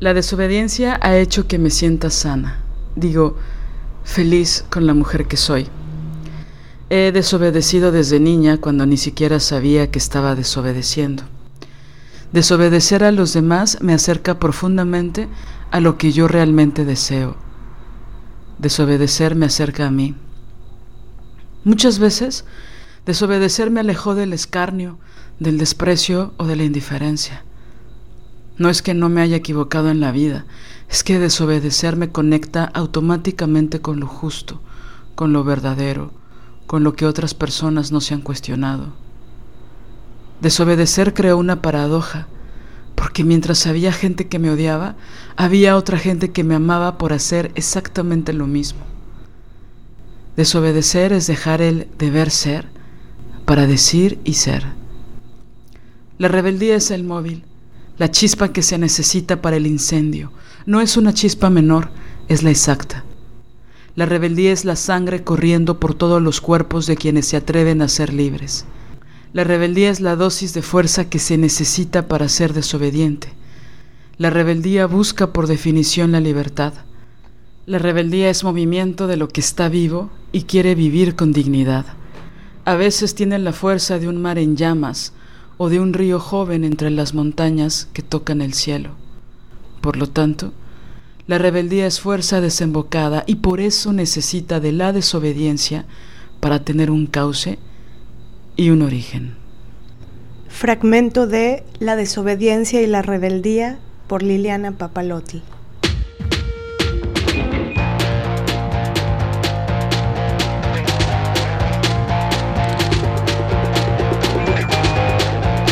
La desobediencia ha hecho que me sienta sana, digo, feliz con la mujer que soy. He desobedecido desde niña cuando ni siquiera sabía que estaba desobedeciendo. Desobedecer a los demás me acerca profundamente a lo que yo realmente deseo. Desobedecer me acerca a mí. Muchas veces, desobedecer me alejó del escarnio, del desprecio o de la indiferencia. No es que no me haya equivocado en la vida, es que desobedecer me conecta automáticamente con lo justo, con lo verdadero, con lo que otras personas no se han cuestionado. Desobedecer creó una paradoja, porque mientras había gente que me odiaba, había otra gente que me amaba por hacer exactamente lo mismo. Desobedecer es dejar el deber ser para decir y ser. La rebeldía es el móvil, la chispa que se necesita para el incendio. No es una chispa menor, es la exacta. La rebeldía es la sangre corriendo por todos los cuerpos de quienes se atreven a ser libres. La rebeldía es la dosis de fuerza que se necesita para ser desobediente. La rebeldía busca por definición la libertad. La rebeldía es movimiento de lo que está vivo y quiere vivir con dignidad. A veces tiene la fuerza de un mar en llamas o de un río joven entre las montañas que tocan el cielo. Por lo tanto, la rebeldía es fuerza desembocada y por eso necesita de la desobediencia para tener un cauce y un origen. Fragmento de La desobediencia y la rebeldía por Liliana Papalotl.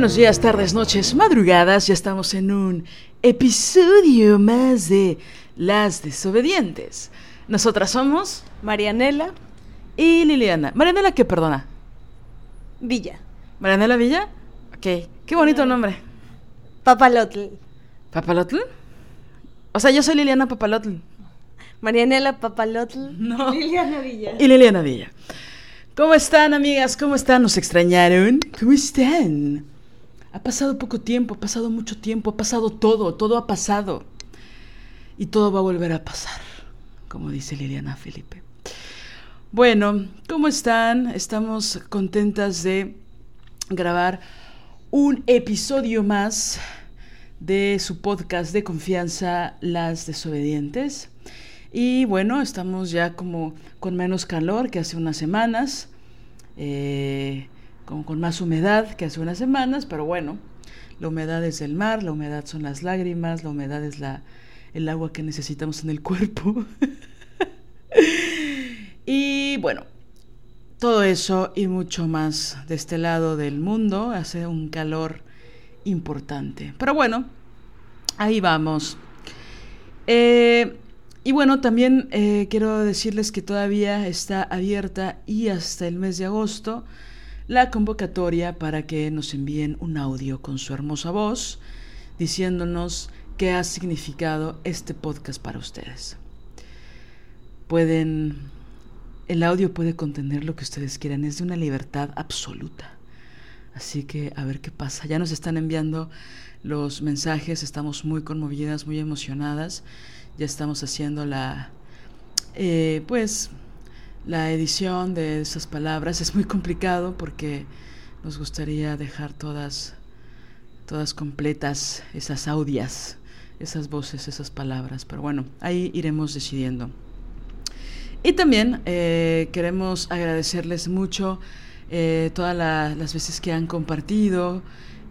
Buenos días, tardes, noches, madrugadas. Ya estamos en un episodio más de Las Desobedientes. Nosotras somos Marianela y Liliana. Marianela, ¿qué perdona? Villa. ¿Marianela Villa? Ok, qué bonito nombre. Papalotl. ¿Papalotl? O sea, yo soy Liliana Papalotl. Marianela Papalotl. No. Liliana Villa. Y Liliana Villa. ¿Cómo están, amigas? ¿Cómo están? ¿Nos extrañaron? ¿Cómo están? Ha pasado poco tiempo, ha pasado mucho tiempo, ha pasado todo, todo ha pasado. Y todo va a volver a pasar, como dice Liliana Felipe. Bueno, ¿cómo están? Estamos contentas de grabar un episodio más de su podcast de confianza Las Desobedientes. Y bueno, estamos ya como con menos calor que hace unas semanas. Eh, con más humedad que hace unas semanas, pero bueno, la humedad es el mar, la humedad son las lágrimas, la humedad es la, el agua que necesitamos en el cuerpo. y bueno, todo eso y mucho más de este lado del mundo hace un calor importante. Pero bueno, ahí vamos. Eh, y bueno, también eh, quiero decirles que todavía está abierta y hasta el mes de agosto la convocatoria para que nos envíen un audio con su hermosa voz diciéndonos qué ha significado este podcast para ustedes. Pueden, el audio puede contener lo que ustedes quieran, es de una libertad absoluta. Así que a ver qué pasa. Ya nos están enviando los mensajes, estamos muy conmovidas, muy emocionadas. Ya estamos haciendo la, eh, pues, la edición de esas palabras es muy complicado porque nos gustaría dejar todas, todas completas esas audias, esas voces, esas palabras. Pero bueno, ahí iremos decidiendo. Y también eh, queremos agradecerles mucho eh, todas las veces que han compartido,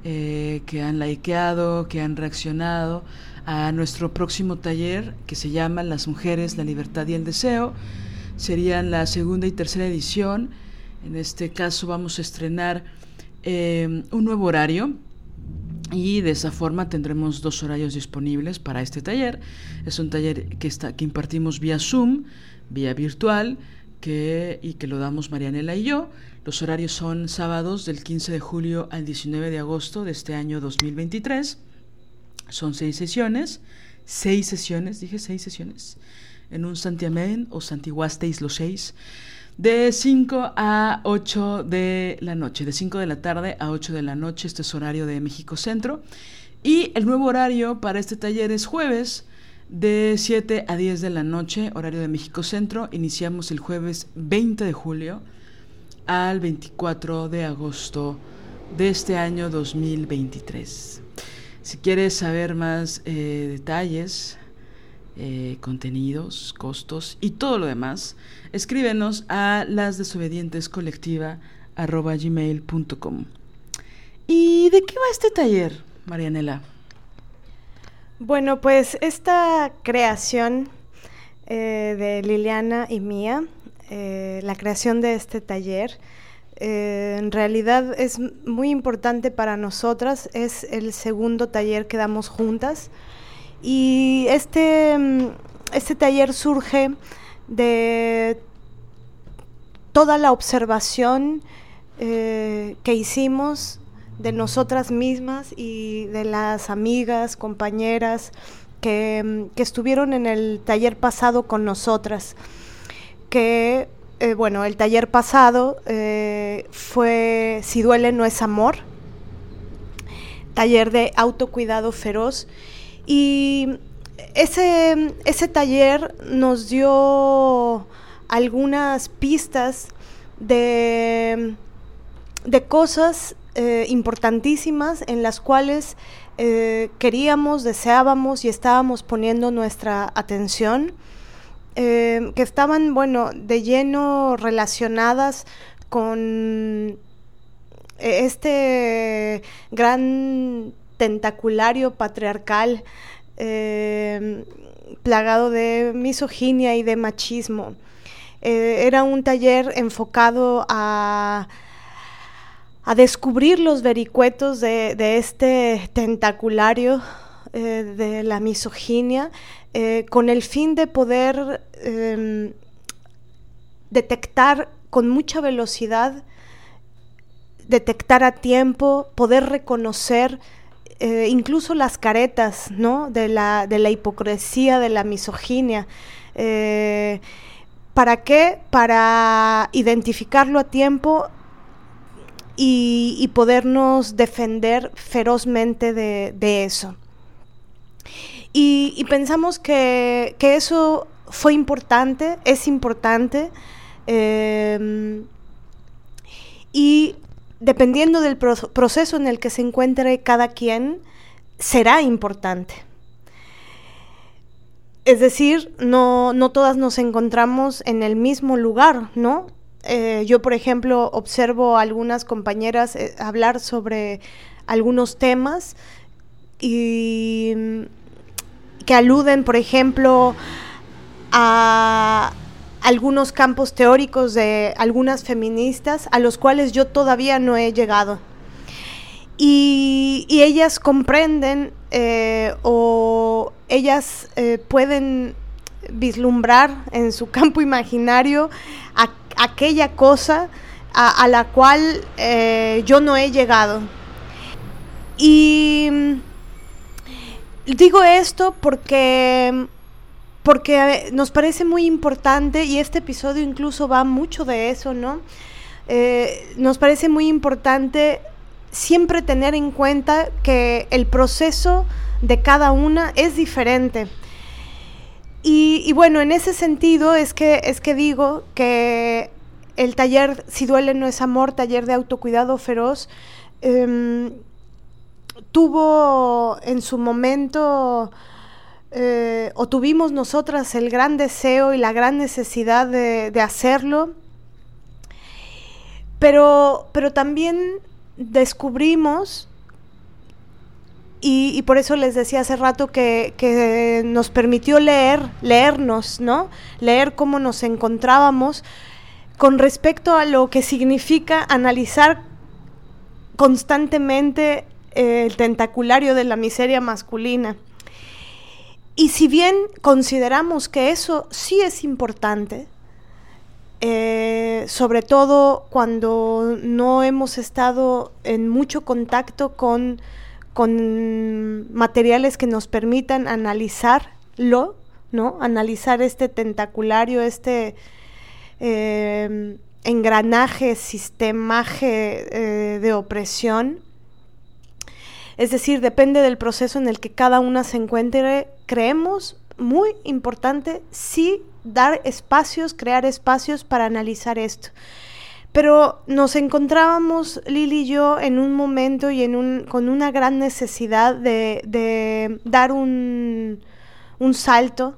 eh, que han likeado, que han reaccionado a nuestro próximo taller que se llama Las mujeres, la libertad y el deseo. Serían la segunda y tercera edición. En este caso vamos a estrenar un nuevo horario y de esa forma tendremos dos horarios disponibles para este taller. Es un taller que, está, que impartimos vía Zoom vía virtual que, y que lo damos Marianela y yo. Los horarios son sábados del 15 de julio al 19 de agosto de este año 2023. Son seis sesiones, seis sesiones, dije seis sesiones, en un Santiamén o Santiguasteis los seis, de 5 a 8 de la noche, de 5 de la tarde a 8 de la noche, este es horario de México Centro. Y el nuevo horario para este taller es jueves de 7 a 10 de la noche, horario de México Centro. Iniciamos el jueves 20 de julio al 24 de agosto de este año 2023. Si quieres saber más eh, detalles, eh, contenidos, costos y todo lo demás, escríbenos a lasdesobedientescolectiva.gmail.com ¿Y de qué va este taller, Marianela? Bueno, pues esta creación eh, de Liliana y mía, eh, la creación de este taller, en realidad es muy importante para nosotras, es el segundo taller que damos juntas y este, mm, este taller surge de toda la observación que hicimos de nosotras mismas y de las amigas, compañeras que, estuvieron en el taller pasado con nosotras. Que, eh, bueno, el taller pasado eh, fue Si duele no es amor, taller de autocuidado feroz. Y ese, ese taller nos dio algunas pistas de, de cosas eh, importantísimas en las cuales eh, queríamos, deseábamos y estábamos poniendo nuestra atención, eh, que estaban, bueno, de lleno relacionadas con este gran tentaculario patriarcal plagado de misoginia y de machismo. era un taller enfocado a a descubrir los vericuetos de, este tentaculario eh, de la misoginia eh, con el fin de poder em, detectar con mucha velocidad, detectar a tiempo, poder reconocer eh, incluso las caretas ¿no? de, la, de la hipocresía, de la misoginia. ¿Para qué? Para identificarlo a tiempo y, podernos defender ferozmente de, eso. Y, pensamos que, eso fue importante, es importante, em, y dependiendo del proceso en el que se encuentre cada quien, será importante. Es decir, no, no todas nos encontramos en el mismo lugar, ¿no? Eh, yo, por ejemplo, observo a algunas compañeras eh, hablar sobre algunos temas y mm, que aluden, por ejemplo, a algunos campos teóricos de algunas feministas a los cuales yo todavía no he llegado. Y, ellas comprenden eh, o ellas pueden vislumbrar en su campo imaginario aquella cosa a, la cual eh, yo no he llegado. Y mm, digo esto porque, porque nos parece muy importante y este episodio incluso va mucho de eso, ¿no? Eh, nos parece muy importante siempre tener en cuenta que el proceso de cada una es diferente. Y, bueno, en ese sentido es que, es que digo que el taller Si duele no es amor, taller de autocuidado feroz, em, tuvo en su momento eh, o tuvimos nosotras el gran deseo y la gran necesidad de, hacerlo, pero, pero también descubrimos, y, por eso les decía hace rato que, que, nos permitió leer, leernos, ¿no? Leer cómo nos encontrábamos con respecto a lo que significa analizar constantemente el tentaculario de la miseria masculina. Y si bien consideramos que eso sí es importante, eh, sobre todo cuando no hemos estado en mucho contacto con, materiales que nos permitan analizarlo, ¿no? Analizar este tentaculario, este eh, engranaje, sistemaje eh, de opresión. Es decir, depende del proceso en el que cada una se encuentre creemos muy importante sí dar espacios, crear espacios para analizar esto. Pero nos encontrábamos, Lili y yo, en un momento y en un, con una gran necesidad de, dar un, salto,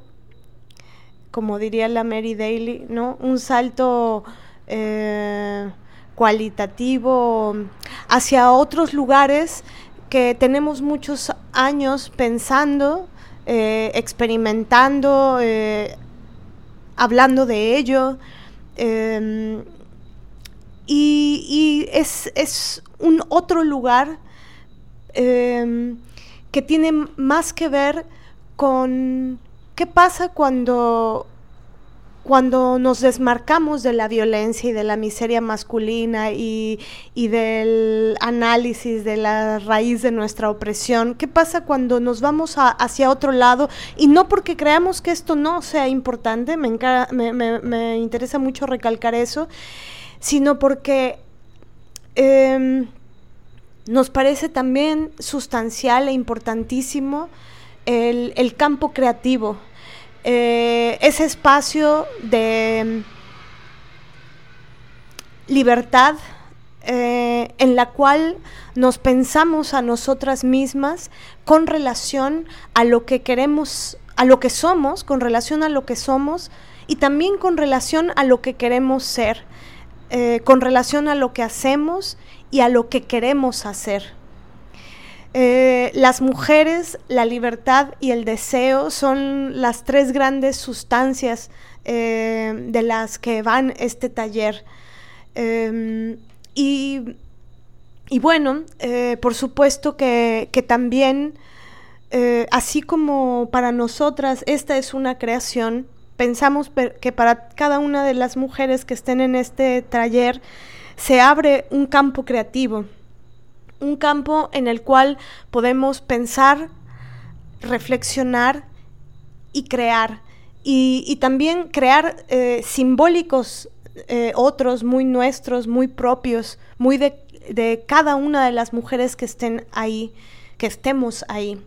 como diría la Mary Daly, ¿no? Un salto eh, cualitativo hacia otros lugares que tenemos muchos años pensando eh, experimentando, eh, hablando de ello. Em, y, es, un otro lugar em, que tiene más que ver con qué pasa cuando cuando nos desmarcamos de la violencia y de la miseria masculina y, del análisis de la raíz de nuestra opresión, ¿qué pasa cuando nos vamos hacia otro lado? Y no porque creamos que esto no sea importante, me, me, interesa mucho recalcar eso, sino porque em, nos parece también sustancial e importantísimo el campo creativo eh, ese espacio de libertad eh, en la cual nos pensamos a nosotras mismas con relación a lo que queremos, a lo que somos, con relación a lo que somos y también con relación a lo que queremos ser, eh, con relación a lo que hacemos y a lo que queremos hacer. Eh, las mujeres, la libertad y el deseo son las tres grandes sustancias eh, de las que van este taller. Em, y, bueno, eh, por supuesto que, que también, así como para nosotras esta es una creación, pensamos que para cada una de las mujeres que estén en este taller se abre un campo creativo un campo en el cual podemos pensar, reflexionar y crear. Y, también crear eh, simbólicos eh, otros, muy nuestros, muy propios, muy de, cada una de las mujeres que estén ahí, que estemos ahí.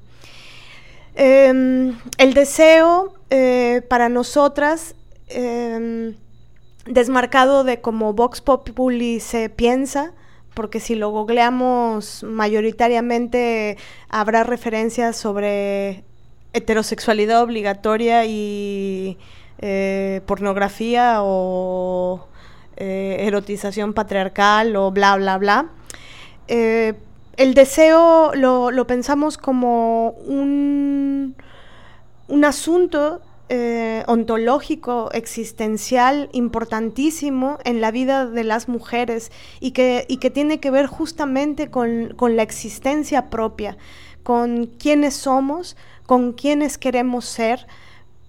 Em, el deseo eh, para nosotras, em, desmarcado de cómo Vox Populi se piensa, porque si lo googleamos mayoritariamente habrá referencias sobre heterosexualidad obligatoria y eh, pornografía o eh, erotización patriarcal o bla, bla, bla. Eh, el deseo lo, pensamos como un, un asunto eh, ontológico, existencial, importantísimo en la vida de las mujeres y que, y que tiene que ver justamente con, la existencia propia, con quiénes somos, con quiénes queremos ser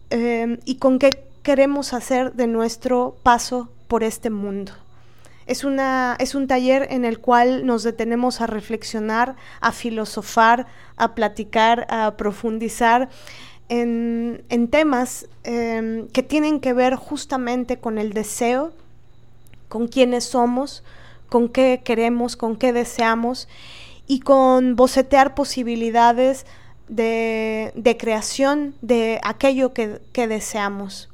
eh, y con qué queremos hacer de nuestro paso por este mundo. Es, una, es un taller en el cual nos detenemos a reflexionar, a filosofar, a platicar, a profundizar en, temas em, que tienen que ver justamente con el deseo, con quiénes somos, con qué queremos, con qué deseamos y con bocetear posibilidades de, creación de aquello que, deseamos.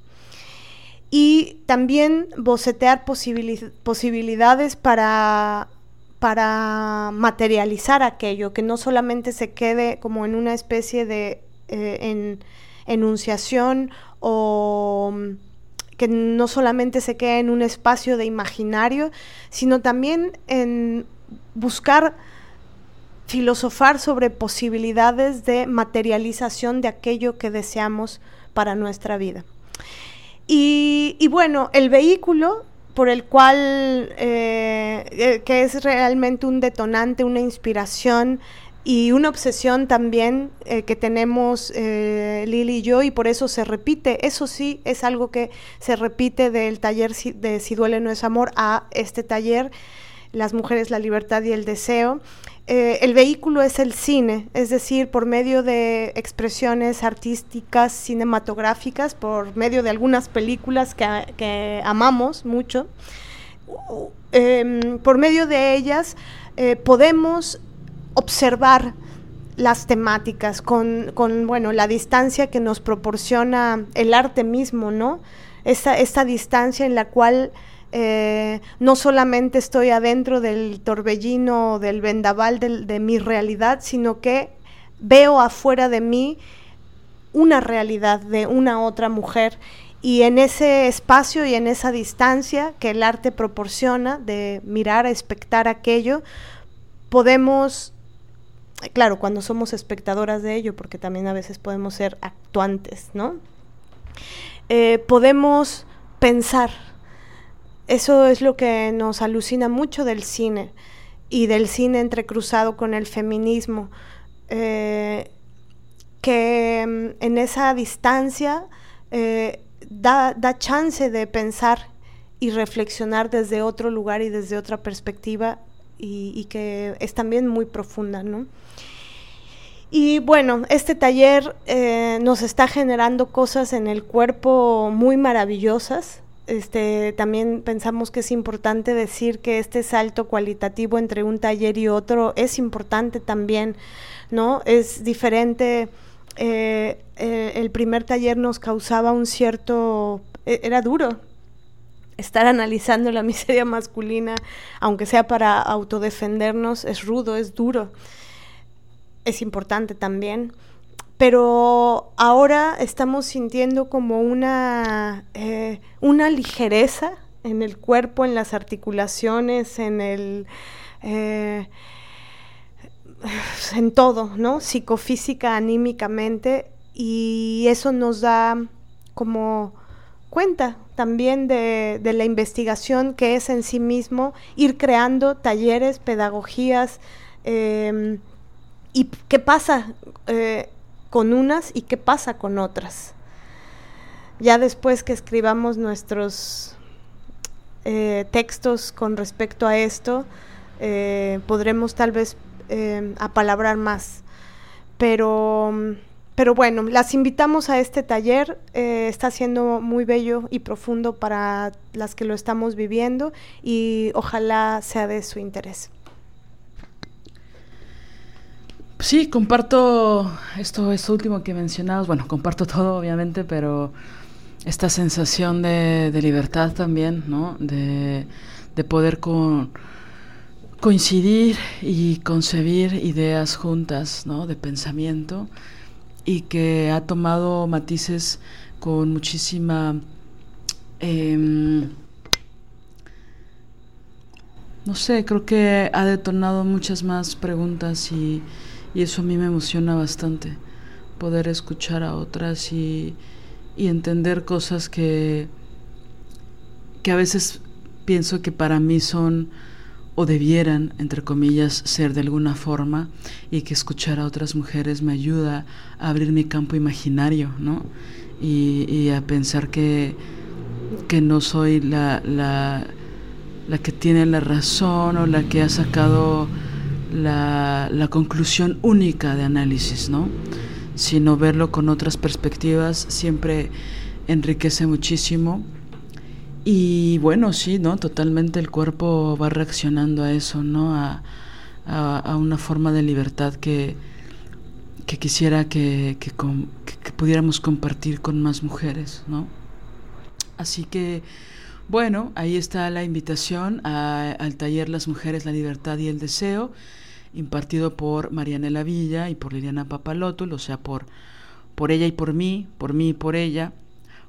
y también bocetear posibilidades para, para materializar aquello, que no solamente se quede como en una especie de eh, enunciación o que no solamente se quede en un espacio de imaginario, sino también en buscar filosofar sobre posibilidades de materialización de aquello que deseamos para nuestra vida. Y, bueno, el vehículo por el cual, eh, eh, que es realmente un detonante, una inspiración y una obsesión también eh, que tenemos Lili y yo y por eso se repite, eso sí es algo que se repite del taller de Si duele no es amor a este taller, Las mujeres, la libertad y el deseo. Eh, el vehículo es el cine, es decir, por medio de expresiones artísticas, cinematográficas, por medio de algunas películas que, amamos mucho, em, por medio de ellas eh, podemos observar las temáticas con, bueno, la distancia que nos proporciona el arte mismo, ¿no? esta distancia en la cual eh, no solamente estoy adentro del torbellino, del vendaval de, mi realidad, sino que veo afuera de mí una realidad de una otra mujer y en ese espacio y en esa distancia que el arte proporciona de mirar, expectar aquello, podemos, claro, cuando somos espectadoras de ello, porque también a veces podemos ser actuantes, ¿no? Eh, podemos pensar, eso es lo que nos alucina mucho del cine y del cine entrecruzado con el feminismo, eh, que mm, en esa distancia eh, da, chance de pensar y reflexionar desde otro lugar y desde otra perspectiva y, que es también muy profunda, Y bueno, este taller eh, nos está generando cosas en el cuerpo muy maravillosas. Este, también pensamos que es importante decir que este salto cualitativo entre un taller y otro es importante también, ¿no? Es diferente. Eh, eh, el primer taller nos causaba un cierto, e, era duro estar analizando la miseria masculina, aunque sea para autodefendernos, es rudo, es duro, es importante también. Pero ahora estamos sintiendo como una, eh, una ligereza en el cuerpo, en las articulaciones, en el... Eh, en todo, ¿no? Psicofísica, anímicamente, y eso nos da como cuenta también de, la investigación que es en sí mismo ir creando talleres, pedagogías, eh, y qué pasa con unas y qué pasa con otras. Ya después que escribamos nuestros eh, textos con respecto a esto, eh, podremos tal vez eh, apalabrar más. Pero, pero bueno, las invitamos a este taller. está siendo muy bello y profundo para las que lo estamos viviendo y ojalá sea de su interés. Sí, comparto esto, esto último que mencionabas. Bueno, comparto todo, obviamente, pero esta sensación de, libertad también, ¿no? De, poder coincidir y concebir ideas juntas, ¿no? De pensamiento y que ha tomado matices con muchísima... Em, no sé, creo que ha detonado muchas más preguntas y y eso a mí me emociona bastante, poder escuchar a otras y, entender cosas que, que a veces pienso que para mí son o debieran, entre comillas, ser de alguna forma y que escuchar a otras mujeres me ayuda a abrir mi campo imaginario, ¿no? Y, a pensar que, que no soy la, la, la que tiene la razón o la que ha sacado la, la conclusión única de análisis, ¿no? sino verlo con otras perspectivas siempre enriquece muchísimo. Y bueno, sí, ¿no? Totalmente el cuerpo va reaccionando a eso, ¿no? A, a, una forma de libertad que, que quisiera que, que, pudiéramos compartir con más mujeres, ¿no? Así que, bueno, ahí está la invitación al taller Las Mujeres, la Libertad y el Deseo, impartido por Marianela Villa y por Liliana Papaloto, o sea, por, por ella y por mí, por mí y por ella,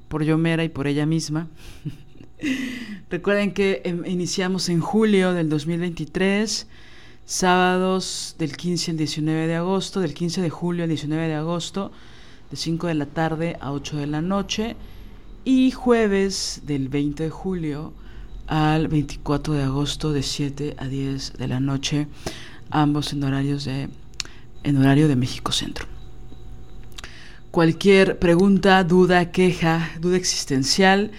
por Yomera y por ella misma. Recuerden que em, iniciamos en julio del 2023, sábados del 15 al 19 de agosto, del 15 de julio al 19 de agosto, de 5 de la tarde a 8 de la noche, y jueves del 20 de julio al 24 de agosto, de 7 a 10 de la noche, ambos en horarios de en horario de México Centro. Cualquier pregunta, duda, queja, duda existencial,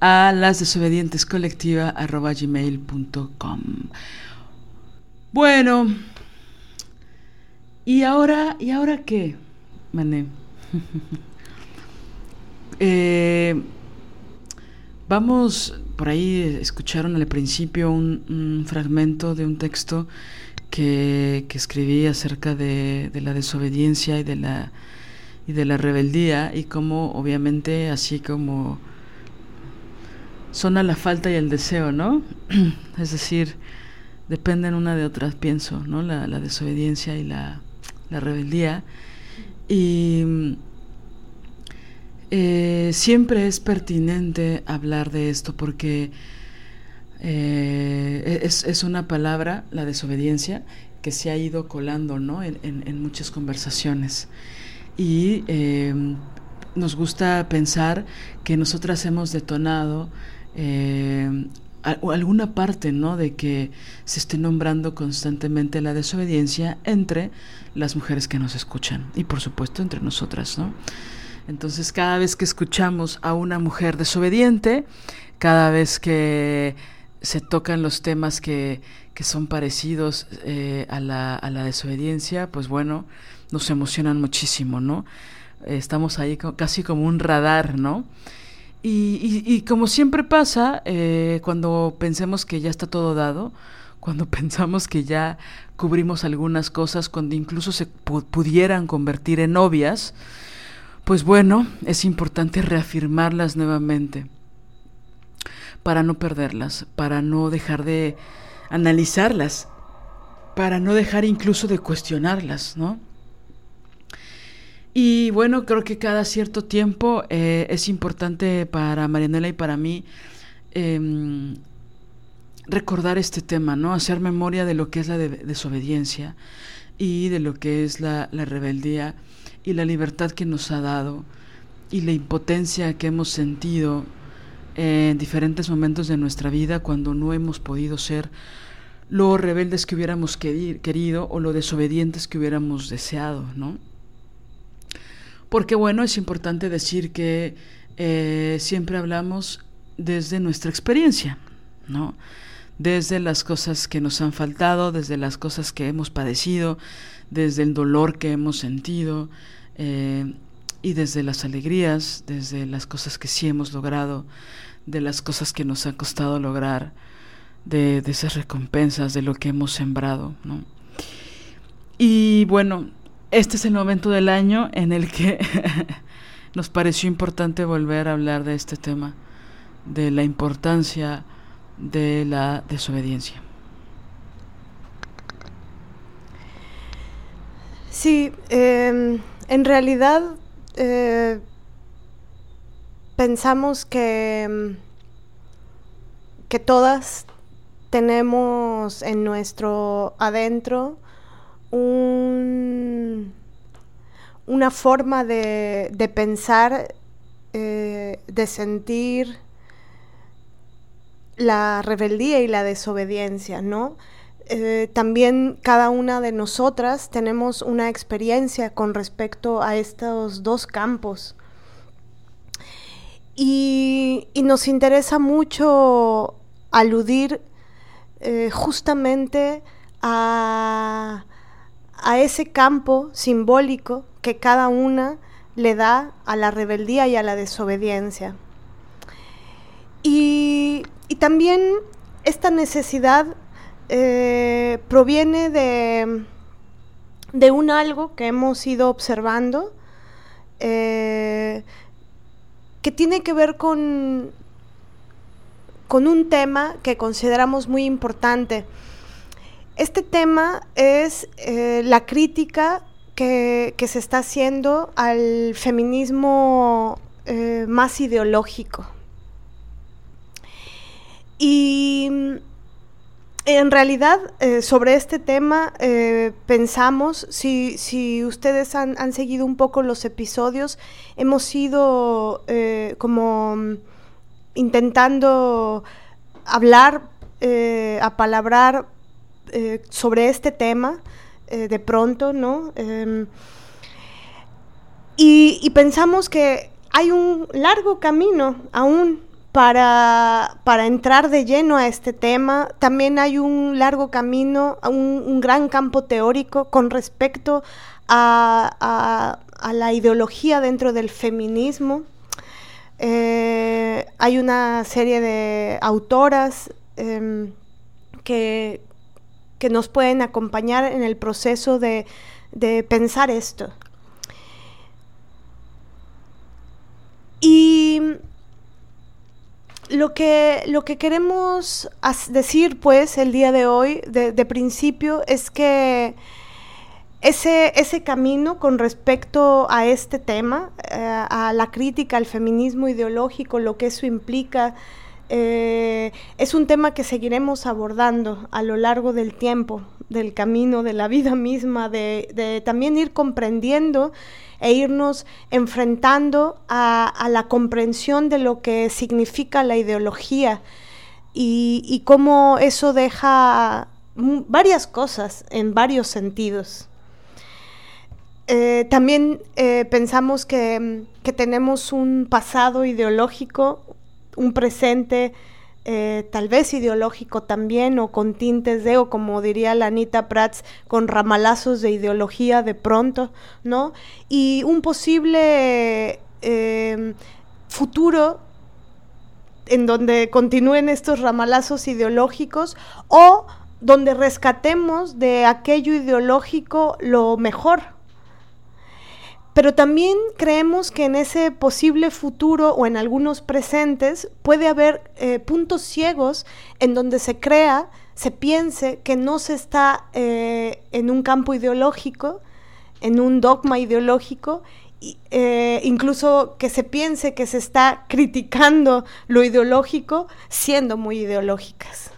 a las desobedientes colectiva gmail.com. Bueno, ¿y ahora, ¿y ahora qué, Mané? eh, vamos, por ahí escucharon al principio un, fragmento de un texto que, que escribí acerca de, de, la desobediencia y de la, y de la rebeldía y cómo obviamente así como son a la falta y el deseo, ¿no? es decir, dependen una de otras, pienso, ¿no? La, desobediencia y la, rebeldía. Y eh, siempre es pertinente hablar de esto porque eh, es, una palabra, la desobediencia, que se ha ido colando ¿no? en, muchas conversaciones. Y eh, nos gusta pensar que nosotras hemos detonado eh, alguna parte, ¿no? De que se esté nombrando constantemente la desobediencia entre las mujeres que nos escuchan y por supuesto entre nosotras, ¿no? Entonces cada vez que escuchamos a una mujer desobediente, cada vez que se tocan los temas que, que son parecidos eh, a, la, a, la, desobediencia, pues bueno, nos emocionan muchísimo, ¿no? estamos ahí casi como un radar, ¿no? Y, y, como siempre pasa, eh, cuando pensemos que ya está todo dado, cuando pensamos que ya cubrimos algunas cosas, cuando incluso se pudieran convertir en obvias, pues bueno, es importante reafirmarlas nuevamente para no perderlas, para no dejar de analizarlas, para no dejar incluso de cuestionarlas, ¿no? Y bueno, creo que cada cierto tiempo eh, es importante para Marianela y para mí em, recordar este tema, ¿no? Hacer memoria de lo que es la desobediencia y de lo que es la, rebeldía y la libertad que nos ha dado y la impotencia que hemos sentido en diferentes momentos de nuestra vida cuando no hemos podido ser lo rebeldes que hubiéramos querido o lo desobedientes que hubiéramos deseado, ¿no? Porque bueno, es importante decir que eh, siempre hablamos desde nuestra experiencia, ¿no? Desde las cosas que nos han faltado, desde las cosas que hemos padecido, desde el dolor que hemos sentido eh, y desde las alegrías, desde las cosas que sí hemos logrado, de las cosas que nos ha costado lograr, de, de esas recompensas, de lo que hemos sembrado, ¿no? Y bueno, este es el momento del año en el que nos pareció importante volver a hablar de este tema, de la importancia de la desobediencia. Sí, em, en realidad eh, pensamos que, em, que todas tenemos en nuestro adentro un, una forma de, de pensar, eh, de sentir la rebeldía y la desobediencia, ¿no? Eh, también cada una de nosotras tenemos una experiencia con respecto a estos dos campos. Y, nos interesa mucho aludir eh, justamente a, a ese campo simbólico que cada una le da a la rebeldía y a la desobediencia. Y, también esta necesidad eh, proviene de, de, un algo que hemos ido observando, eh, que tiene que ver con, con un tema que consideramos muy importante. Este tema es eh, la crítica que, se está haciendo al feminismo eh, más ideológico. Y en realidad, eh, sobre este tema pensamos, si, si ustedes han, han, seguido un poco los episodios, hemos ido como intentando hablar, apalabrar sobre este tema de pronto, ¿no? Em, y, pensamos que hay un largo camino aún para, entrar de lleno a este tema. También hay un largo camino, un, gran campo teórico con respecto a, la ideología dentro del feminismo. Eh, hay una serie de autoras em, que, que, nos pueden acompañar en el proceso de, de pensar esto. Y lo que, lo que queremos decir, pues, el día de hoy, de, principio, es que ese, ese, camino con respecto a este tema, eh, a la crítica al feminismo ideológico, lo que eso implica, eh, es un tema que seguiremos abordando a lo largo del tiempo, del camino, de la vida misma, de, también ir comprendiendo e irnos enfrentando a, la comprensión de lo que significa la ideología y, cómo eso deja varias cosas en varios sentidos. Eh, también eh, pensamos que, que, tenemos un pasado ideológico, un presente eh, tal vez ideológico también, o con tintes de, o como diría la Anita Prats, con ramalazos de ideología de pronto, ¿no? Y un posible em, futuro en donde continúen estos ramalazos ideológicos o donde rescatemos de aquello ideológico lo mejor, pero también creemos que en ese posible futuro o en algunos presentes puede haber eh, puntos ciegos en donde se crea, se piense que no se está eh, en un campo ideológico, en un dogma ideológico, eh, incluso que se piense que se está criticando lo ideológico siendo muy ideológicas.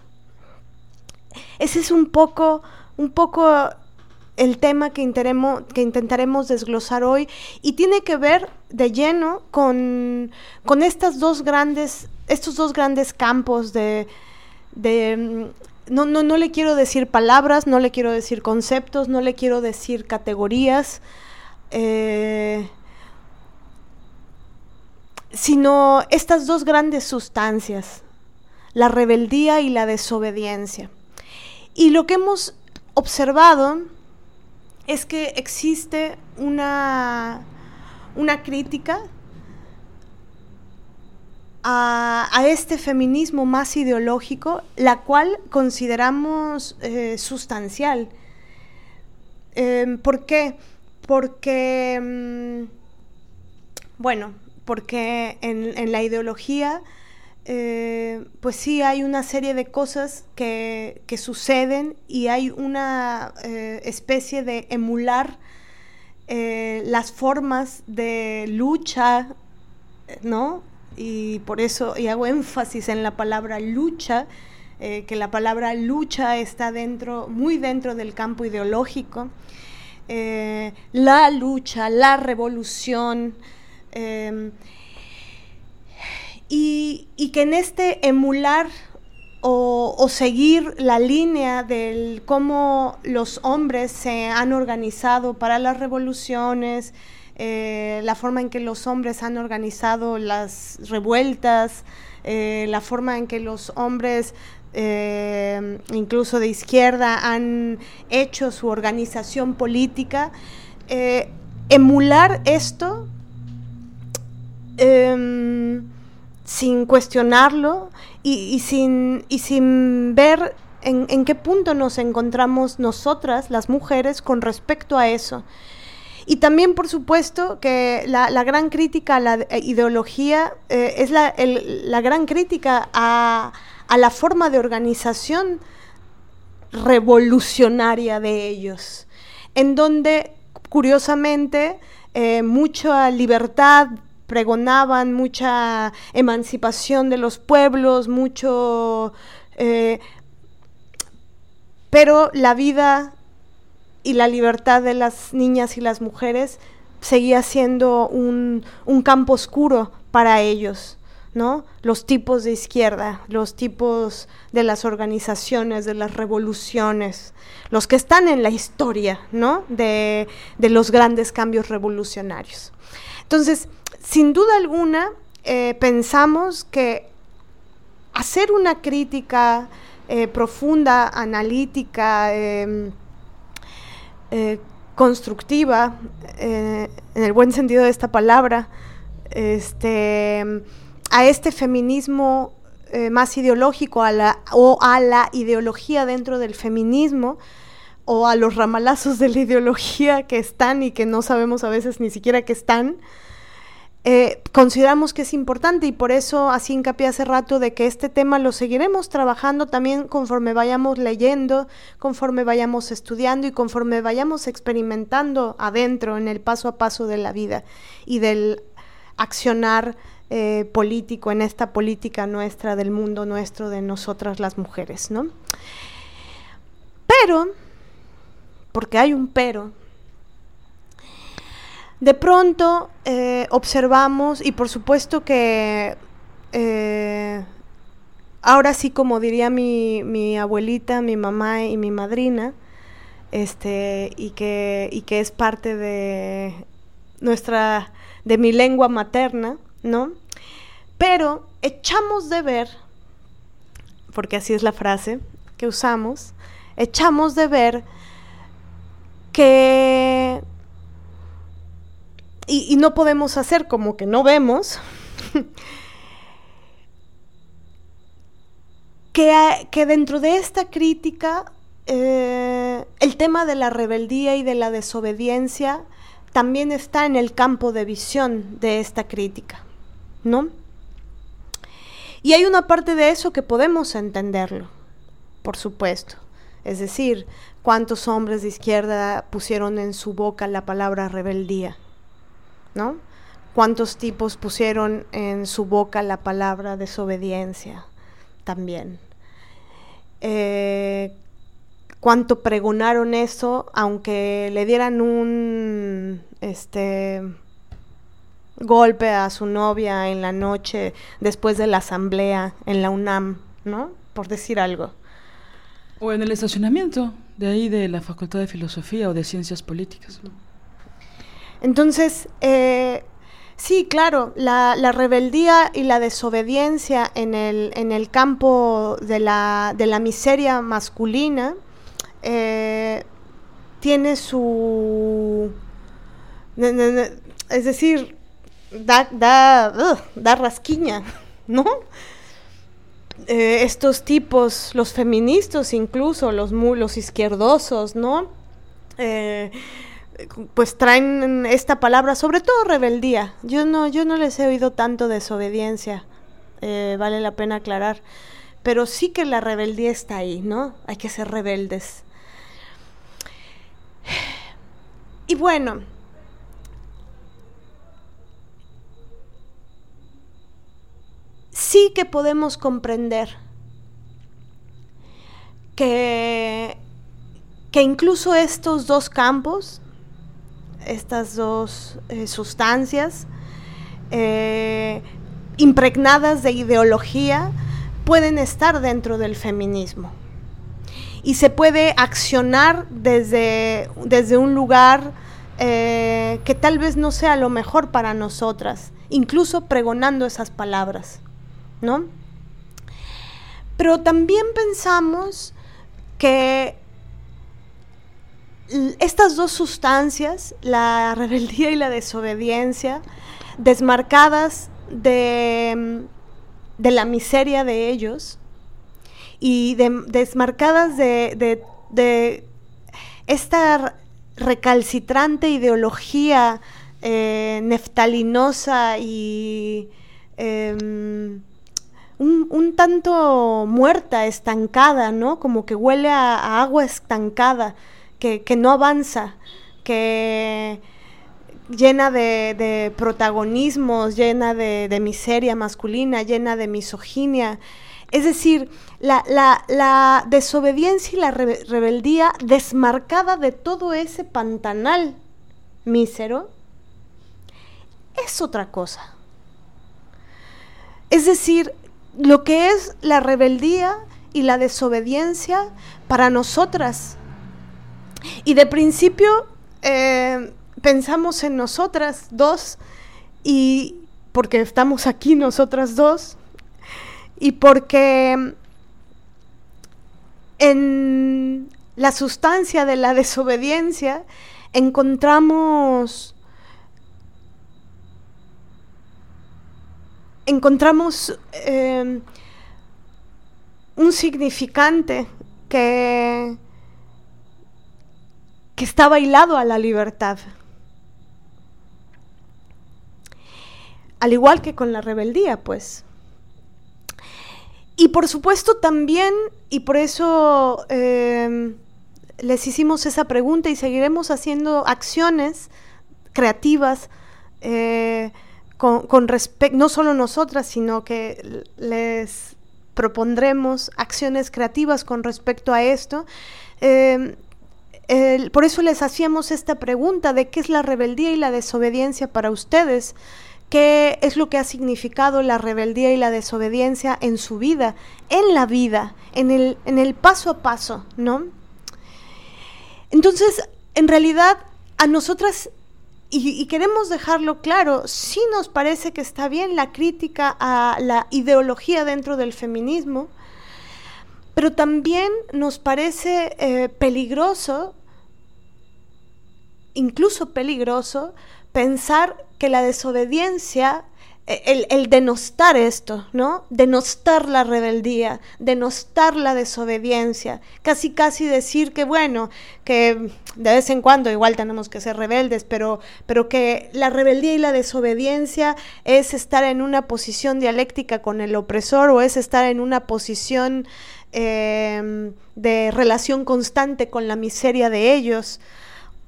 Ese es un poco, un poco el tema que, intentaremos desglosar hoy y tiene que ver de lleno con, estas dos grandes, estos dos grandes campos de, mm, no, no, le quiero decir palabras, no le quiero decir conceptos, no le quiero decir categorías, eh, sino estas dos grandes sustancias, la rebeldía y la desobediencia. Y lo que hemos observado es que existe una, una crítica a, este feminismo más ideológico, la cual consideramos eh, sustancial. Em, ¿Por qué? Porque, mm, bueno, porque en la ideología eh, pues sí hay una serie de cosas que, suceden y hay una eh, especie de emular eh, las formas de lucha, ¿no? Y por eso, y hago énfasis en la palabra lucha, que la palabra lucha está dentro, muy dentro del campo ideológico. la lucha, la revolución, y, que en este emular o, seguir la línea del cómo los hombres se han organizado para las revoluciones, eh, la forma en que los hombres han organizado las revueltas, eh, la forma en que los hombres, eh, incluso de izquierda, han hecho su organización política. emular esto em, sin cuestionarlo y, sin, y sin ver en, qué punto nos encontramos nosotras, las mujeres, con respecto a eso. Y también, por supuesto, que la, gran crítica a la eh, ideología eh, es la, la, gran crítica a, a, la forma de organización revolucionaria de ellos, en donde, curiosamente, eh, mucha libertad pregonaban, mucha emancipación de los pueblos, mucho... pero la vida y la libertad de las niñas y las mujeres seguía siendo un, campo oscuro para ellos, ¿no? Los tipos de izquierda, los tipos de las organizaciones, de las revoluciones, los que están en la historia, ¿no? De, los grandes cambios revolucionarios. Entonces, sin duda alguna, eh, pensamos que hacer una crítica eh, profunda, analítica, em, eh, constructiva, en el buen sentido de esta palabra, este, a este feminismo eh, más ideológico o a la ideología dentro del feminismo o a los ramalazos de la ideología que están y que no sabemos a veces ni siquiera que están, eh, consideramos que es importante y por eso así hincapié hace rato de que este tema lo seguiremos trabajando también conforme vayamos leyendo, conforme vayamos estudiando y conforme vayamos experimentando adentro en el paso a paso de la vida y del accionar eh, político en esta política nuestra, del mundo nuestro, de nosotras las mujeres, ¿no? Pero, porque hay un pero, de pronto eh, observamos, y por supuesto que eh, ahora sí, como diría mi, abuelita, mi mamá y mi madrina, este, y que, y que es parte de nuestra, de mi lengua materna, ¿no? Pero echamos de ver, porque así es la frase que usamos, echamos de ver que y, no podemos hacer como que no vemos, que, que, dentro de esta crítica eh, el tema de la rebeldía y de la desobediencia también está en el campo de visión de esta crítica, ¿no? Y hay una parte de eso que podemos entenderlo, por supuesto. Es decir, cuántos hombres de izquierda pusieron en su boca la palabra rebeldía. ¿no? ¿Cuántos tipos pusieron en su boca la palabra desobediencia también? Eh, ¿Cuánto pregonaron eso, aunque le dieran un este golpe a su novia en la noche después de la asamblea en la UNAM, ¿no? Por decir algo. O en el estacionamiento de ahí de la Facultad de Filosofía o de Ciencias Políticas. Entonces, eh, sí, claro, la, rebeldía y la desobediencia en el, en el campo de la, de la miseria masculina eh, tiene su... Es decir, da, da, da rasquiña, ¿no? Eh, estos tipos, los feministas incluso, los, los izquierdosos, ¿no? pues traen esta palabra, sobre todo rebeldía. Yo no, yo no les he oído tanto desobediencia, eh, vale la pena aclarar. Pero sí que la rebeldía está ahí, ¿no? Hay que ser rebeldes. Y bueno, sí que podemos comprender que, que incluso estos dos campos, estas dos eh, sustancias eh, impregnadas de ideología pueden estar dentro del feminismo. Y se puede accionar desde, desde un lugar eh, que tal vez no sea lo mejor para nosotras, incluso pregonando esas palabras, ¿no? Pero también pensamos que estas dos sustancias, la rebeldía y la desobediencia, desmarcadas de, la miseria de ellos y desmarcadas de, esta recalcitrante ideología eh, neftalinosa y em, un, tanto muerta, estancada, ¿no? Como que huele a, agua estancada, que, no avanza, que llena de, protagonismos, llena de, miseria masculina, llena de misoginia. Es decir, la, desobediencia y la rebeldía desmarcada de todo ese pantanal mísero es otra cosa. Es decir, lo que es la rebeldía y la desobediencia para nosotras. Y de principio eh, pensamos en nosotras dos, y porque estamos aquí nosotras dos, y porque en la sustancia de la desobediencia encontramos encontramos em, un significante que, que está bailado a la libertad. Al igual que con la rebeldía, pues. Y por supuesto también, y por eso em, les hicimos esa pregunta y seguiremos haciendo acciones creativas, eh, con, respecto, no solo nosotras, sino que les propondremos acciones creativas con respecto a esto. Em, por eso les hacíamos esta pregunta de qué es la rebeldía y la desobediencia para ustedes, qué es lo que ha significado la rebeldía y la desobediencia en su vida, en la vida, en el, en el paso a paso, ¿no? Entonces, en realidad, a nosotras y, queremos dejarlo claro, sí nos parece que está bien la crítica a la ideología dentro del feminismo, pero también nos parece eh, peligroso, incluso peligroso, pensar que la desobediencia el, denostar esto, ¿no? Denostar la rebeldía, denostar la desobediencia, casi casi decir que bueno, que de vez en cuando igual tenemos que ser rebeldes, pero, pero que la rebeldía y la desobediencia es estar en una posición dialéctica con el opresor o es estar en una posición em, de relación constante con la miseria de ellos.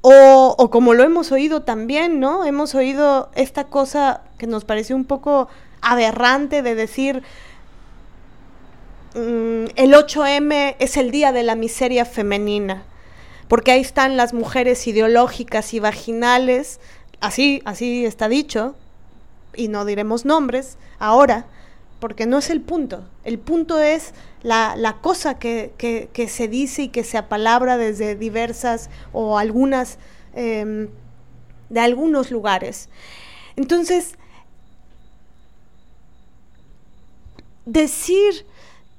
O, o, como lo hemos oído también, ¿no? Hemos oído esta cosa que nos pareció un poco aberrante de decir mm, el 8M es el día de la miseria femenina, porque ahí están las mujeres ideológicas y vaginales, así, así está dicho, y no diremos nombres ahora, porque no es el punto. El punto es la, cosa que, se dice y que se apalabra desde diversas o algunas, em, de algunos lugares. Entonces, decir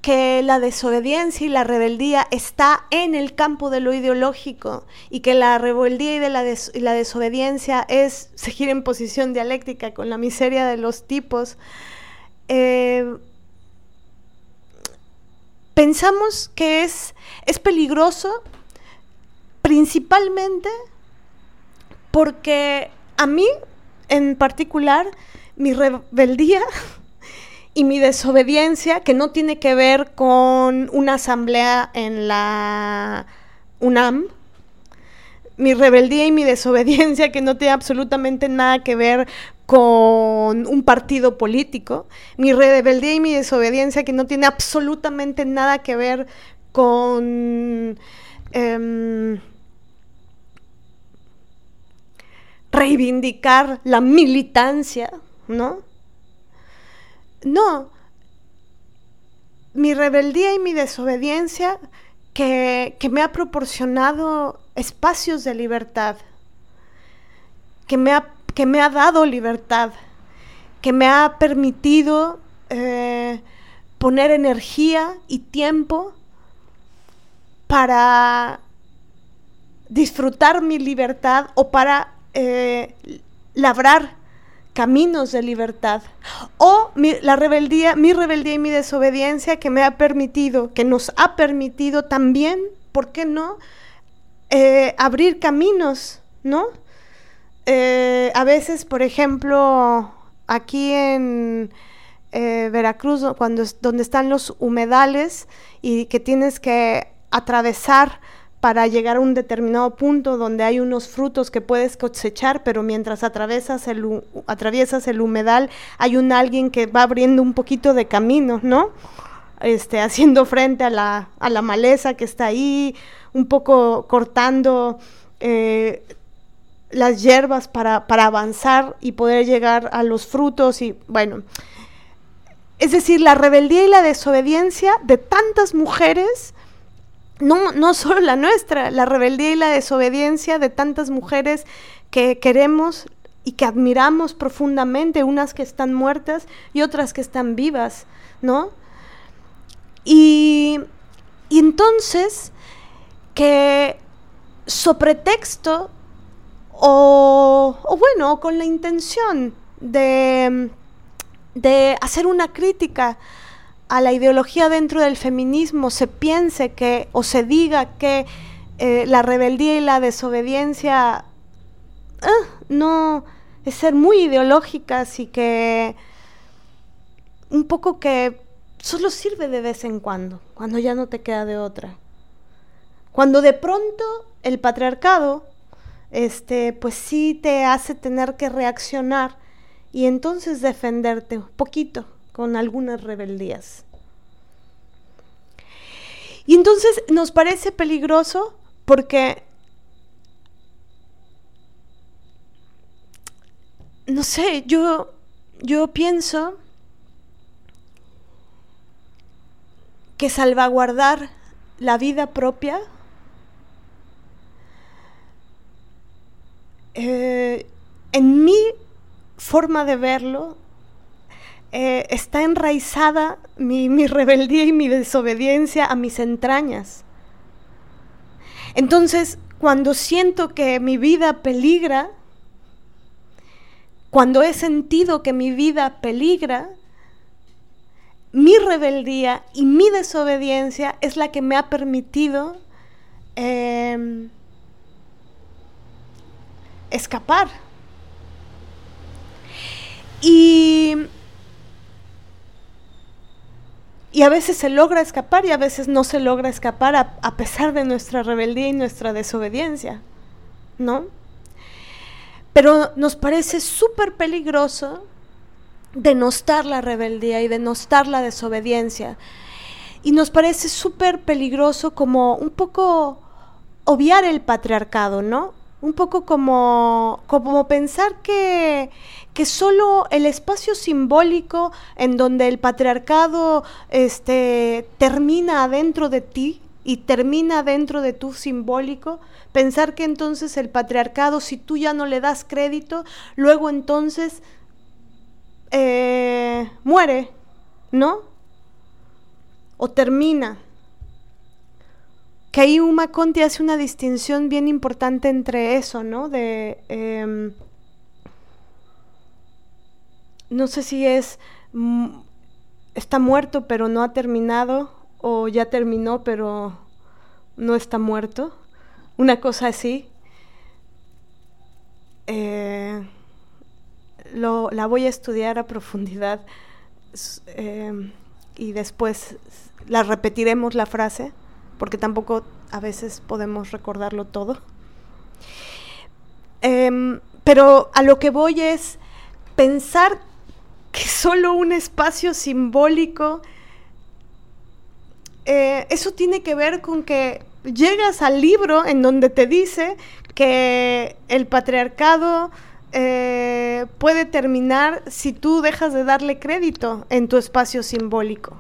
que la desobediencia y la rebeldía está en el campo de lo ideológico y que la rebeldía y, la, la, desobediencia es seguir en posición dialéctica con la miseria de los tipos, eh, pensamos que es, es peligroso principalmente porque a mí en particular mi rebeldía y mi desobediencia, que no tiene que ver con una asamblea en la UNAM, mi rebeldía y mi desobediencia, que no tiene absolutamente nada que ver con un partido político, mi rebeldía y mi desobediencia que no tiene absolutamente nada que ver con em, reivindicar la militancia, ¿no? No, mi rebeldía y mi desobediencia que, que me ha proporcionado espacios de libertad, que me ha que me ha dado libertad, que me ha permitido eh, poner energía y tiempo para disfrutar mi libertad o para eh, labrar caminos de libertad. O la rebeldía, mi rebeldía y mi desobediencia que me ha permitido, que nos ha permitido también, ¿por qué no? eh, abrir caminos, ¿no? Eh, a veces, por ejemplo, aquí en eh, Veracruz, cuando donde están los humedales y que tienes que atravesar para llegar a un determinado punto donde hay unos frutos que puedes cosechar, pero mientras atraviesas el, humedal hay un alguien que va abriendo un poquito de camino, ¿no? Este, haciendo frente a la, a la maleza que está ahí, un poco cortando eh, las hierbas para, para avanzar y poder llegar a los frutos y bueno, es decir, la rebeldía y la desobediencia de tantas mujeres, no, no solo la nuestra, la rebeldía y la desobediencia de tantas mujeres que queremos y que admiramos profundamente, unas que están muertas y otras que están vivas, ¿no? Y, entonces, que sobre texto o, bueno, con la intención de de hacer una crítica a la ideología dentro del feminismo, se piense que o se diga que eh, la rebeldía y la desobediencia ah, no es ser muy ideológicas y que un poco que solo sirve de vez en cuando, cuando ya no te queda de otra. Cuando de pronto el patriarcado, este, pues sí te hace tener que reaccionar y entonces defenderte un poquito con algunas rebeldías. Y entonces nos parece peligroso porque, no sé, yo, yo pienso que salvaguardar la vida propia eh, en mí forma de verlo, eh, está enraizada mi, mi rebeldía y mi desobediencia a mis entrañas. Entonces, cuando siento que mi vida peligra, cuando he sentido que mi vida peligra, mi rebeldía y mi desobediencia es la que me ha permitido em, escapar y, y a veces se logra escapar y a veces no se logra escapar a, pesar de nuestra rebeldía y nuestra desobediencia, ¿no? Pero nos parece súper peligroso denostar la rebeldía y denostar la desobediencia. Y nos parece súper peligroso como un poco obviar el patriarcado, ¿no? Un poco como, como pensar que, que solo el espacio simbólico en donde el patriarcado este, termina adentro de ti y termina dentro de tu simbólico, pensar que entonces el patriarcado, si tú ya no le das crédito, luego entonces eh, muere, ¿no? O termina. Que ahí Uma Conti hace una distinción bien importante entre eso, ¿no? De em, no sé si es, mm, está muerto pero no ha terminado o ya terminó pero no está muerto, una cosa así. Eh, la voy a estudiar a profundidad em, y después la repetiremos la frase, porque tampoco a veces podemos recordarlo todo. Em, pero a lo que voy es pensar que solo un espacio simbólico, eh, eso tiene que ver con que llegas al libro en donde te dice que el patriarcado eh, puede terminar si tú dejas de darle crédito en tu espacio simbólico.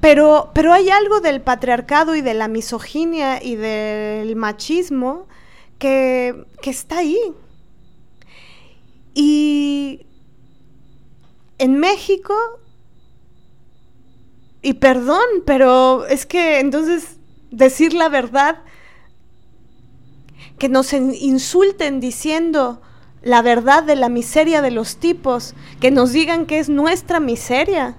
Pero, pero hay algo del patriarcado y de la misoginia y del machismo que, que está ahí. Y en México, y perdón, pero es que entonces decir la verdad, que nos insulten diciendo la verdad de la miseria de los tipos, que nos digan que es nuestra miseria.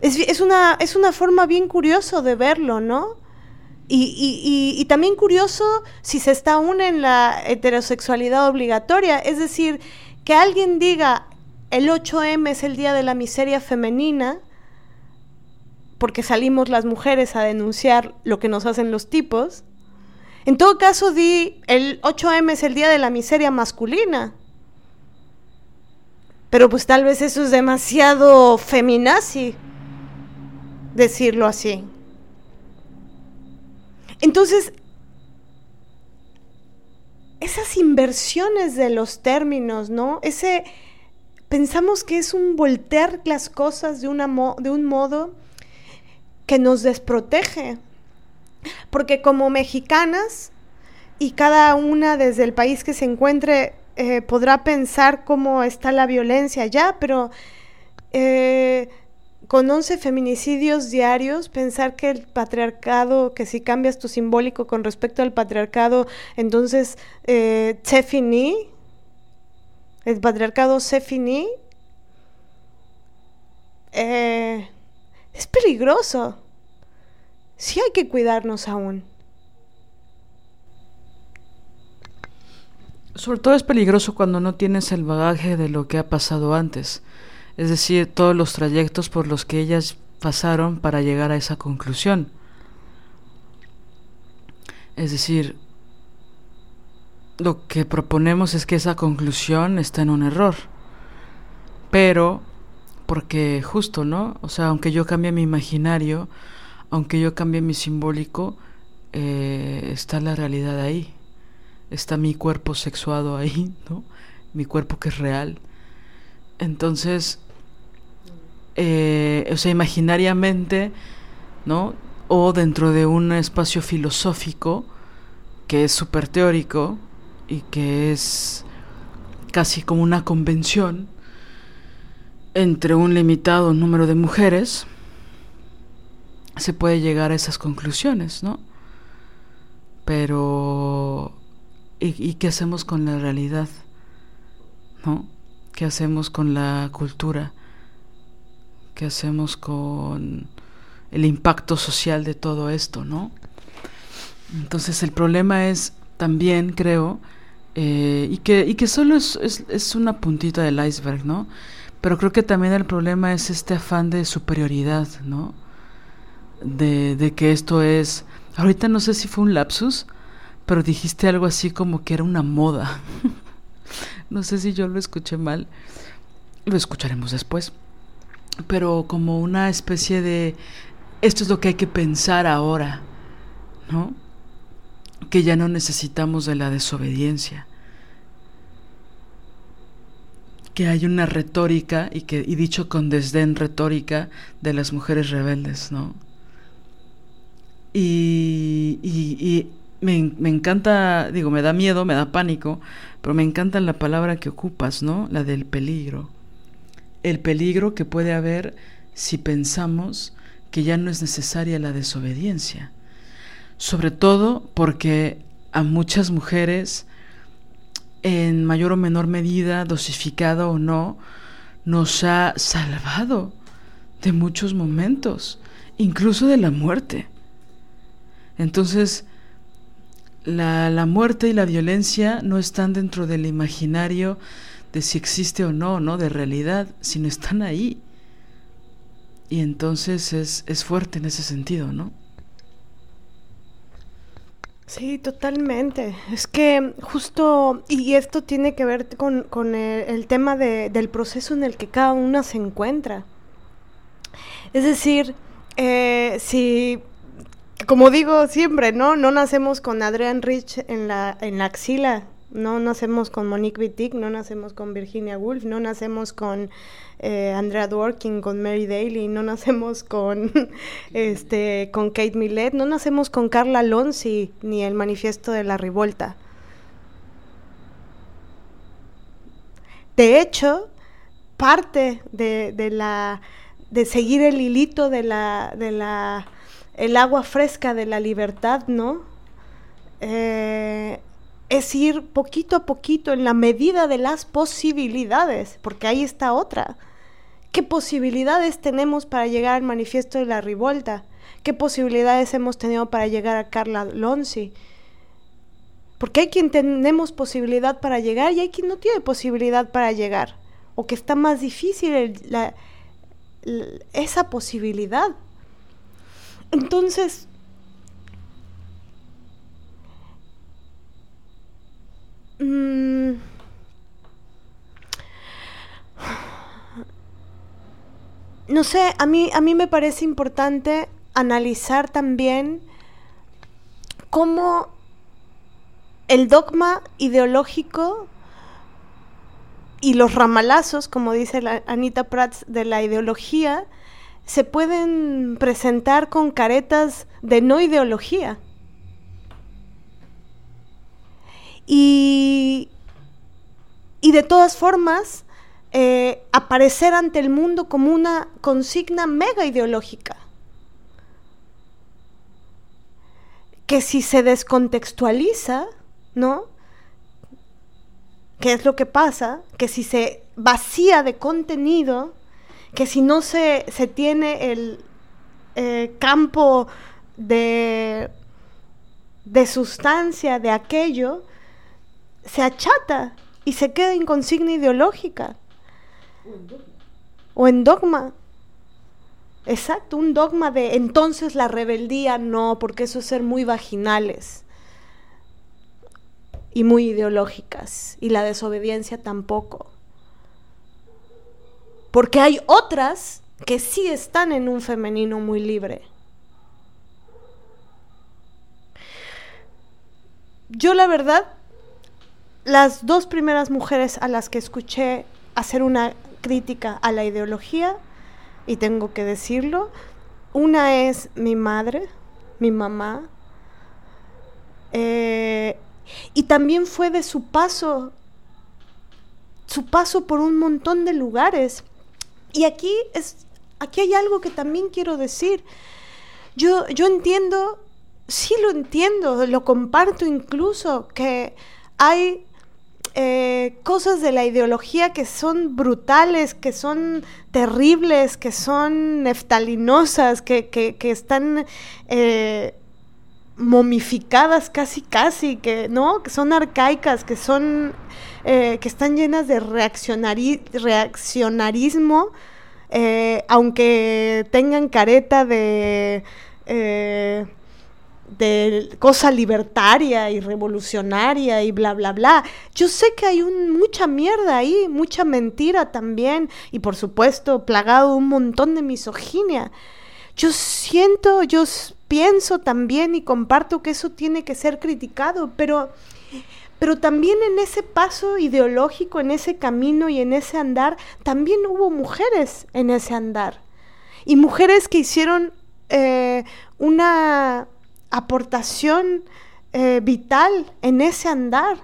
Es, una, es una forma bien curiosa de verlo, ¿no? Y, también curioso si se está aún en la heterosexualidad obligatoria, es decir, que alguien diga el 8M es el día de la miseria femenina, porque salimos las mujeres a denunciar lo que nos hacen los tipos. En todo caso, di el 8M es el día de la miseria masculina. Pero pues tal vez eso es demasiado feminazi, decirlo así. Entonces, esas inversiones de los términos, ¿no? Ese pensamos que es un voltear las cosas de, una de un modo que nos desprotege. Porque como mexicanas, y cada una desde el país que se encuentre eh, podrá pensar cómo está la violencia allá, pero eh, con 11 feminicidios diarios, pensar que el patriarcado, que si cambias tu simbólico con respecto al patriarcado, entonces eh, se finí, el patriarcado se finí, eh, es peligroso. Sí hay que cuidarnos aún. Sobre todo es peligroso cuando no tienes el bagaje de lo que ha pasado antes es decir, todos los trayectos por los que ellas pasaron para llegar a esa conclusión. Es decir, lo que proponemos es que esa conclusión está en un error. Pero, porque justo, ¿no? O sea, aunque yo cambie mi imaginario, aunque yo cambie mi simbólico, eh, está la realidad ahí. Está mi cuerpo sexuado ahí, ¿no? Mi cuerpo que es real. Entonces, eh, o sea, imaginariamente, ¿no? O dentro de un espacio filosófico que es súper teórico y que es casi como una convención entre un limitado número de mujeres, se puede llegar a esas conclusiones, ¿no? Pero, ¿y, ¿y, qué hacemos con la realidad? ¿No? ¿Qué hacemos con la cultura? Qué hacemos con el impacto social de todo esto, ¿no? Entonces el problema es también, creo, eh, y, que, y que solo es, es, una puntita del iceberg, ¿no? Pero creo que también el problema es este afán de superioridad, ¿no? De, de que esto es... Ahorita no sé si fue un lapsus, pero dijiste algo así como que era una moda. no sé si yo lo escuché mal. Lo escucharemos después pero como una especie de esto es lo que hay que pensar ahora, ¿no? Que ya no necesitamos de la desobediencia. Que hay una retórica y que y dicho con desdén retórica de las mujeres rebeldes, ¿no? Y, y, me, me, encanta, digo, me da miedo, me da pánico, pero me encanta la palabra que ocupas, ¿no? La del peligro el peligro que puede haber si pensamos que ya no es necesaria la desobediencia. Sobre todo porque a muchas mujeres, en mayor o menor medida, dosificada o no, nos ha salvado de muchos momentos, incluso de la muerte. Entonces, la, la muerte y la violencia no están dentro del imaginario de si existe o no, no de realidad, sino están ahí. Y entonces es, es fuerte en ese sentido, ¿no? Sí, totalmente. Es que justo, y esto tiene que ver con, con el, tema de, del proceso en el que cada una se encuentra. Es decir, eh, si, como digo siempre, ¿no? No nacemos con Adrian Rich en la, en la axila, no nacemos con Monique Wittig, no nacemos con Virginia Woolf, no nacemos con eh, Andrea Dworkin, con Mary Daly, no nacemos con, este, con Kate Millett, no nacemos con Carla Lonzi ni el Manifiesto de la Revuelta. De hecho, parte de, de, la de seguir el hilito de la de la el agua fresca de la libertad, ¿no? Eh, es ir poquito a poquito en la medida de las posibilidades, porque ahí está otra. ¿Qué posibilidades tenemos para llegar al manifiesto de la revuelta? qué posibilidades hemos tenido para llegar a Carla Lonzi. Porque hay quien tenemos posibilidad para llegar y hay quien no tiene posibilidad para llegar. O que está más difícil esa posibilidad. Entonces, mm, no sé, a mí, a mí me parece importante analizar también cómo el dogma ideológico y los ramalazos, como dice la Anita Prats, de la ideología, se pueden presentar con caretas de no ideología. Y, y de todas formas, eh, aparecer ante el mundo como una consigna mega ideológica. Que si se descontextualiza, ¿no? ¿Qué es lo que pasa? Que si se vacía de contenido, que si no se, tiene el eh, campo de, de sustancia de aquello, se achata y se queda en consigna ideológica. O en dogma. Exacto, un dogma de entonces la rebeldía no, porque eso es ser muy vaginales y muy ideológicas, y la desobediencia tampoco. Porque hay otras que sí están en un femenino muy libre. Yo la verdad, las dos primeras mujeres a las que escuché hacer una crítica a la ideología, y tengo que decirlo. Una es mi madre, mi mamá, eh, y también fue de su paso, su paso por un montón de lugares. Y aquí, es, aquí hay algo que también quiero decir. Yo, yo entiendo, sí lo entiendo, lo comparto incluso, que hay eh, cosas de la ideología que son brutales, que son terribles, que son neftalinosas, que, están eh, momificadas casi casi, que no, que son arcaicas, que son eh, que están llenas de reaccionarismo, aunque tengan careta de de cosa libertaria y revolucionaria y bla, bla, bla. Yo sé que hay mucha mierda ahí, mucha mentira también y por supuesto plagado un montón de misoginia. Yo siento, yo pienso también y comparto que eso tiene que ser criticado, pero, pero también en ese paso ideológico, en ese camino y en ese andar, también hubo mujeres en ese andar. Y mujeres que hicieron eh, una aportación eh, vital en ese andar.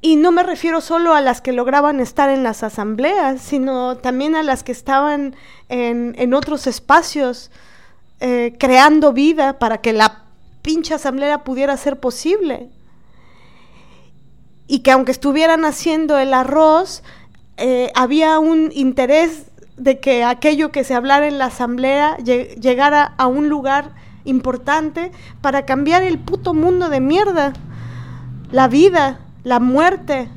Y no me refiero solo a las que lograban estar en las asambleas, sino también a las que estaban en, otros espacios eh, creando vida para que la pinche asamblea pudiera ser posible. Y que aunque estuvieran haciendo el arroz, eh, había un interés de que aquello que se hablara en la asamblea llegara a un lugar importante para cambiar el puto mundo de mierda. La vida, la muerte,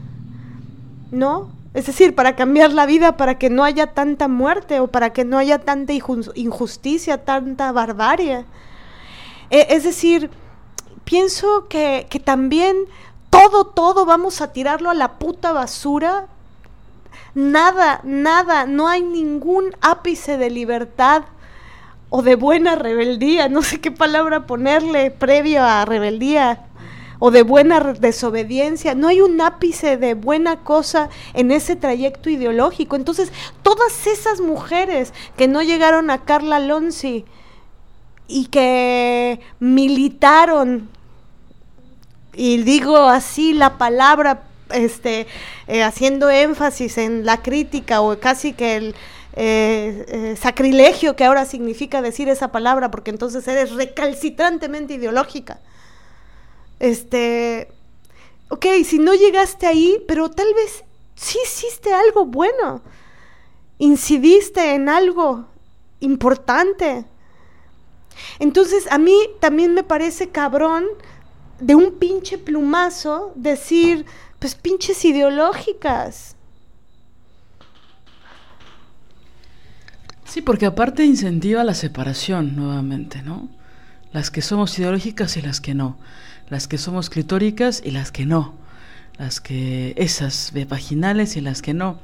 ¿no? Es decir, para cambiar la vida, para que no haya tanta muerte o para que no haya tanta injusticia, tanta barbarie. E, es decir, pienso que, que también todo, todo vamos a tirarlo a la puta basura nada, nada, no hay ningún ápice de libertad o de buena rebeldía, no sé qué palabra ponerle previo a rebeldía, o de buena desobediencia, no hay un ápice de buena cosa en ese trayecto ideológico. Entonces, todas esas mujeres que no llegaron a Carla Lonzi y que militaron, y digo así la palabra, este, eh, haciendo énfasis en la crítica o casi que el eh, eh, sacrilegio que ahora significa decir esa palabra, porque entonces eres recalcitrantemente ideológica. Este, ok, si no llegaste ahí, pero tal vez sí hiciste algo bueno, incidiste en algo importante, Entonces a mí también me parece cabrón de un pinche plumazo decir, pues pinches ideológicas. Sí, porque aparte incentiva la separación nuevamente, ¿no? Las que somos ideológicas y las que no. Las que somos clitóricas y las que no. Las que esas vaginales y las que no.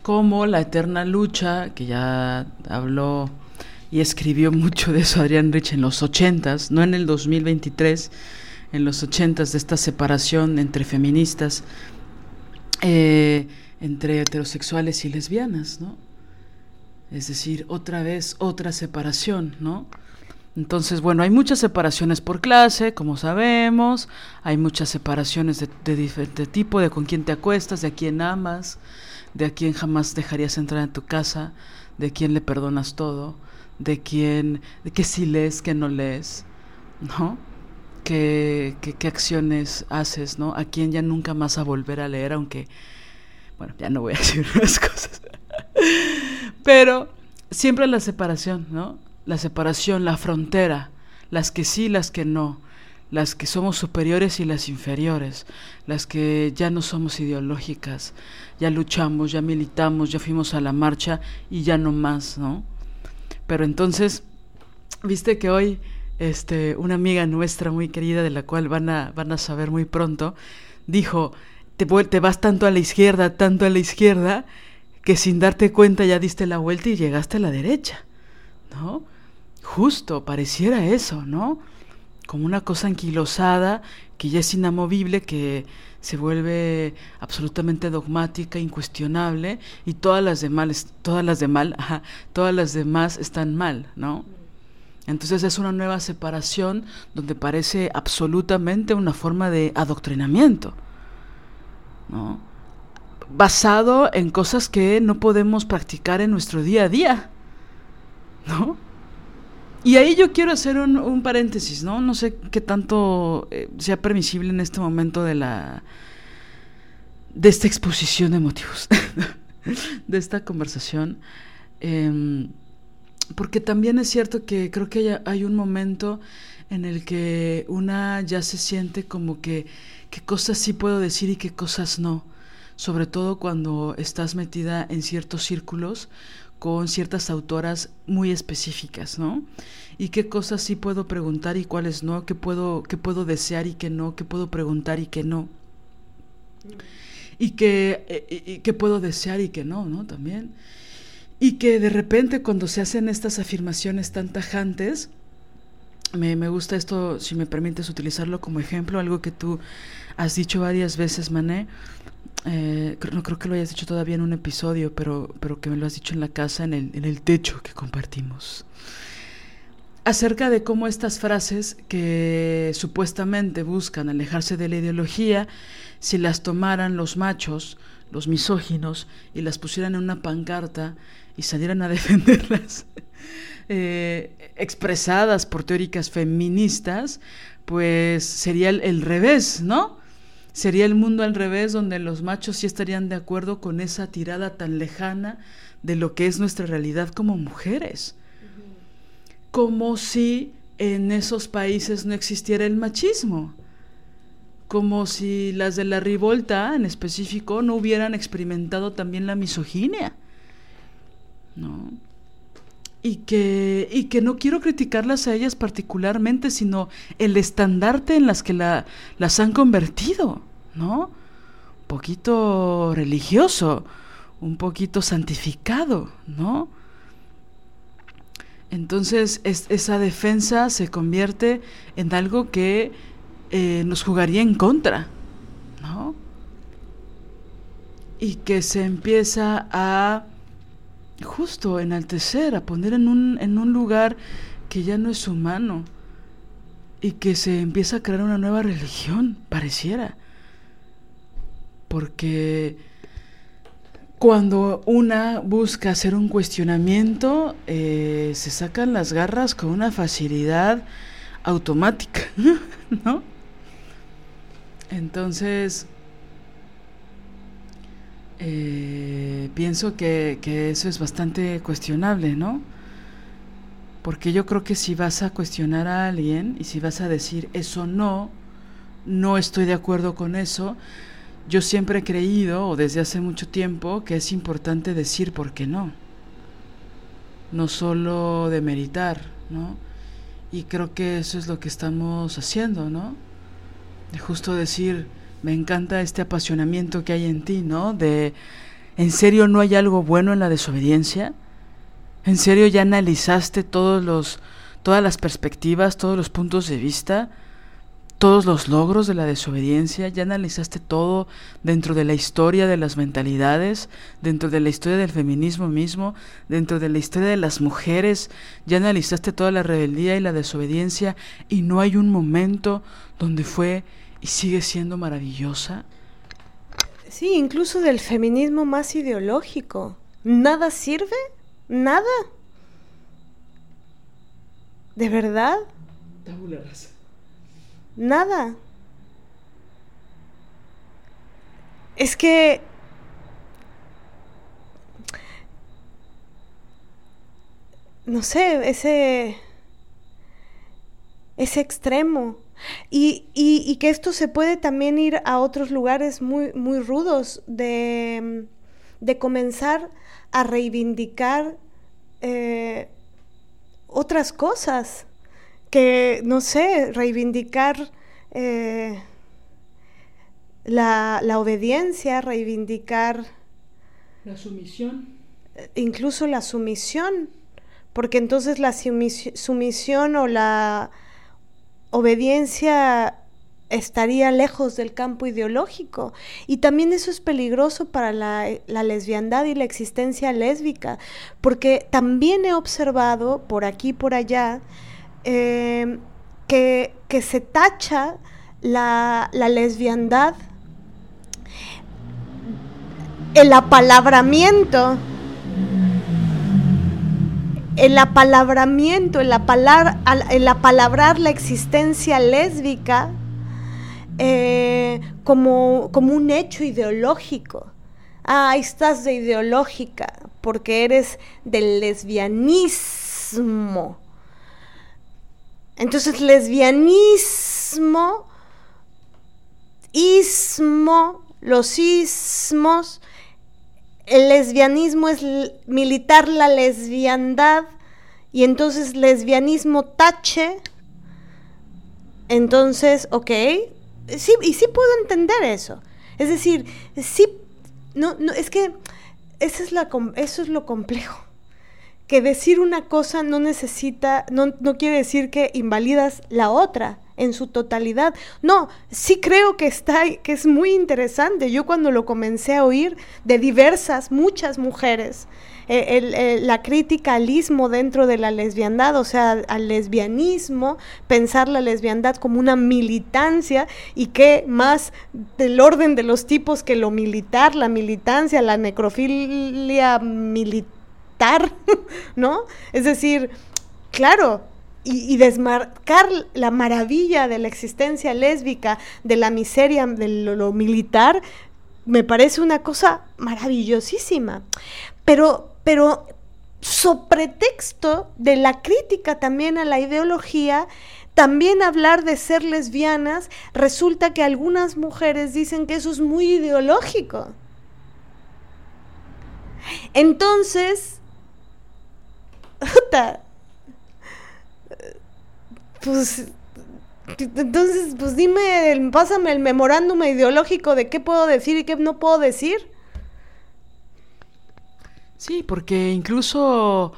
Como la eterna lucha, que ya habló y escribió mucho de eso Adrián Rich en los ochentas, no en el 2023, en los ochentas de esta separación entre feministas, eh, entre heterosexuales y lesbianas, ¿no? Es decir, otra vez otra separación, ¿no? Entonces, bueno, hay muchas separaciones por clase, como sabemos, hay muchas separaciones de, diferente tipo, de con quién te acuestas, de a quién amas, de a quién jamás dejarías entrar en tu casa, de quién le perdonas todo, de quién, de qué sí lees, qué no lees, ¿no? Qué, qué, acciones haces, ¿no? A quién ya nunca más a volver a leer, aunque, bueno, ya no voy a decir las cosas. Pero siempre la separación, ¿no? La separación, la frontera, las que sí, las que no, las que somos superiores y las inferiores, las que ya no somos ideológicas, ya luchamos, ya militamos, ya fuimos a la marcha y ya no más, ¿no? Pero entonces, viste que hoy este, una amiga nuestra muy querida, de la cual van a, van a saber muy pronto, dijo, te, te vas tanto a la izquierda, tanto a la izquierda, que sin darte cuenta ya diste la vuelta y llegaste a la derecha, ¿no? Justo, pareciera eso, ¿no? Como una cosa anquilosada que ya es inamovible, que se vuelve absolutamente dogmática, incuestionable, y todas las demás, todas las de mal, todas las demás están mal, ¿no? Entonces es una nueva separación donde parece absolutamente una forma de adoctrinamiento, ¿no? Basado en cosas que no podemos practicar en nuestro día a día, ¿no? Y ahí yo quiero hacer un, paréntesis, ¿no? No sé qué tanto eh, sea permisible en este momento de la. de esta exposición de motivos, de esta conversación. Em, porque también es cierto que creo que hay, hay, un momento en el que una ya se siente como que qué cosas sí puedo decir y qué cosas no. Sobre todo cuando estás metida en ciertos círculos con ciertas autoras muy específicas, ¿no? Y qué cosas sí puedo preguntar y cuáles no, qué puedo, qué puedo desear y qué no, qué puedo preguntar y qué no. Y qué, eh, qué puedo desear y qué no, ¿no? También. Y que de repente cuando se hacen estas afirmaciones tan tajantes, me, me gusta esto, si me permites utilizarlo como ejemplo, algo que tú has dicho varias veces, Mané, eh, no creo que lo hayas dicho todavía en un episodio, pero, pero que me lo has dicho en la casa, en el, en el techo que compartimos. Acerca de cómo estas frases que supuestamente buscan alejarse de la ideología, si las tomaran los machos, los misóginos, y las pusieran en una pancarta y salieran a defenderlas, eh, expresadas por teóricas feministas, pues sería el revés, ¿no? Sería el mundo al revés, donde los machos sí estarían de acuerdo con esa tirada tan lejana de lo que es nuestra realidad como mujeres. Como si en esos países no existiera el machismo. Como si las de la revolta en específico no hubieran experimentado también la misoginia. ¿No? Y que, y que no quiero criticarlas a ellas particularmente, sino el estandarte en las que la, las han convertido, ¿no? Un poquito religioso, un poquito santificado, ¿no? Entonces esa defensa se convierte en algo que eh, nos jugaría en contra, ¿no? Y que se empieza a justo enaltecer, a poner en un, en un lugar que ya no es humano y que se empieza a crear una nueva religión, pareciera. Porque cuando una busca hacer un cuestionamiento, eh, se sacan las garras con una facilidad automática, ¿no? Entonces, eh, pienso que, eso es bastante cuestionable, ¿no? Porque yo creo que si vas a cuestionar a alguien y si vas a decir eso no, no estoy de acuerdo con eso, yo siempre he creído, o desde hace mucho tiempo, que es importante decir por qué no. No solo demeritar, ¿no? Y creo que eso es lo que estamos haciendo, ¿no? De justo decir, me encanta este apasionamiento que hay en ti, ¿no? De, ¿en serio no hay algo bueno en la desobediencia? ¿En serio ya analizaste todos los, todas las perspectivas, todos los puntos de vista? todos los logros de la desobediencia, ya analizaste todo dentro de la historia de las mentalidades, dentro de la historia del feminismo mismo, dentro de la historia de las mujeres, ya analizaste toda la rebeldía y la desobediencia y no hay un momento donde fue y sigue siendo maravillosa. Sí, incluso del feminismo más ideológico. ¿Nada sirve? ¿Nada? ¿De verdad? Nada. Es que... No sé, ese... Ese extremo. Y, y, que esto se puede también ir a otros lugares muy, muy rudos de, de comenzar a reivindicar eh, otras cosas que, no sé, reivindicar eh, la, obediencia, reivindicar... La sumisión. Incluso la sumisión, porque entonces la sumisión o la obediencia estaría lejos del campo ideológico. Y también eso es peligroso para la, lesbiandad y la existencia lésbica, porque también he observado por aquí y por allá eh, que, se tacha la, la lesbiandad, el apalabramiento, el apalabramiento, el, el apalabrar la existencia lésbica eh, como, como un hecho ideológico. Ah, estás de ideológica porque eres del lesbianismo. Entonces, lesbianismo, ismo, los ismos, el lesbianismo es militar la lesbiandad y entonces lesbianismo tache. Entonces, ok, sí, y sí puedo entender eso. Es decir, sí, no, no, es que eso es, la, eso es lo complejo que decir una cosa no necesita, no, no quiere decir que invalidas la otra en su totalidad. No, sí creo que está, que es muy interesante. Yo cuando lo comencé a oír de diversas, muchas mujeres, eh, la crítica al ismo dentro de la lesbiandad, o sea, al lesbianismo, pensar la lesbiandad como una militancia y que más del orden de los tipos que lo militar, la militancia, la necrofilia militar ¿no? Es decir, claro, y, desmarcar la maravilla de la existencia lésbica, de la miseria, de lo, militar, me parece una cosa maravillosísima. Pero, pero sobre texto de la crítica también a la ideología, también hablar de ser lesbianas, resulta que algunas mujeres dicen que eso es muy ideológico. Entonces, pues entonces, pues dime, pásame el memorándum ideológico de qué puedo decir y qué no puedo decir. Sí, porque incluso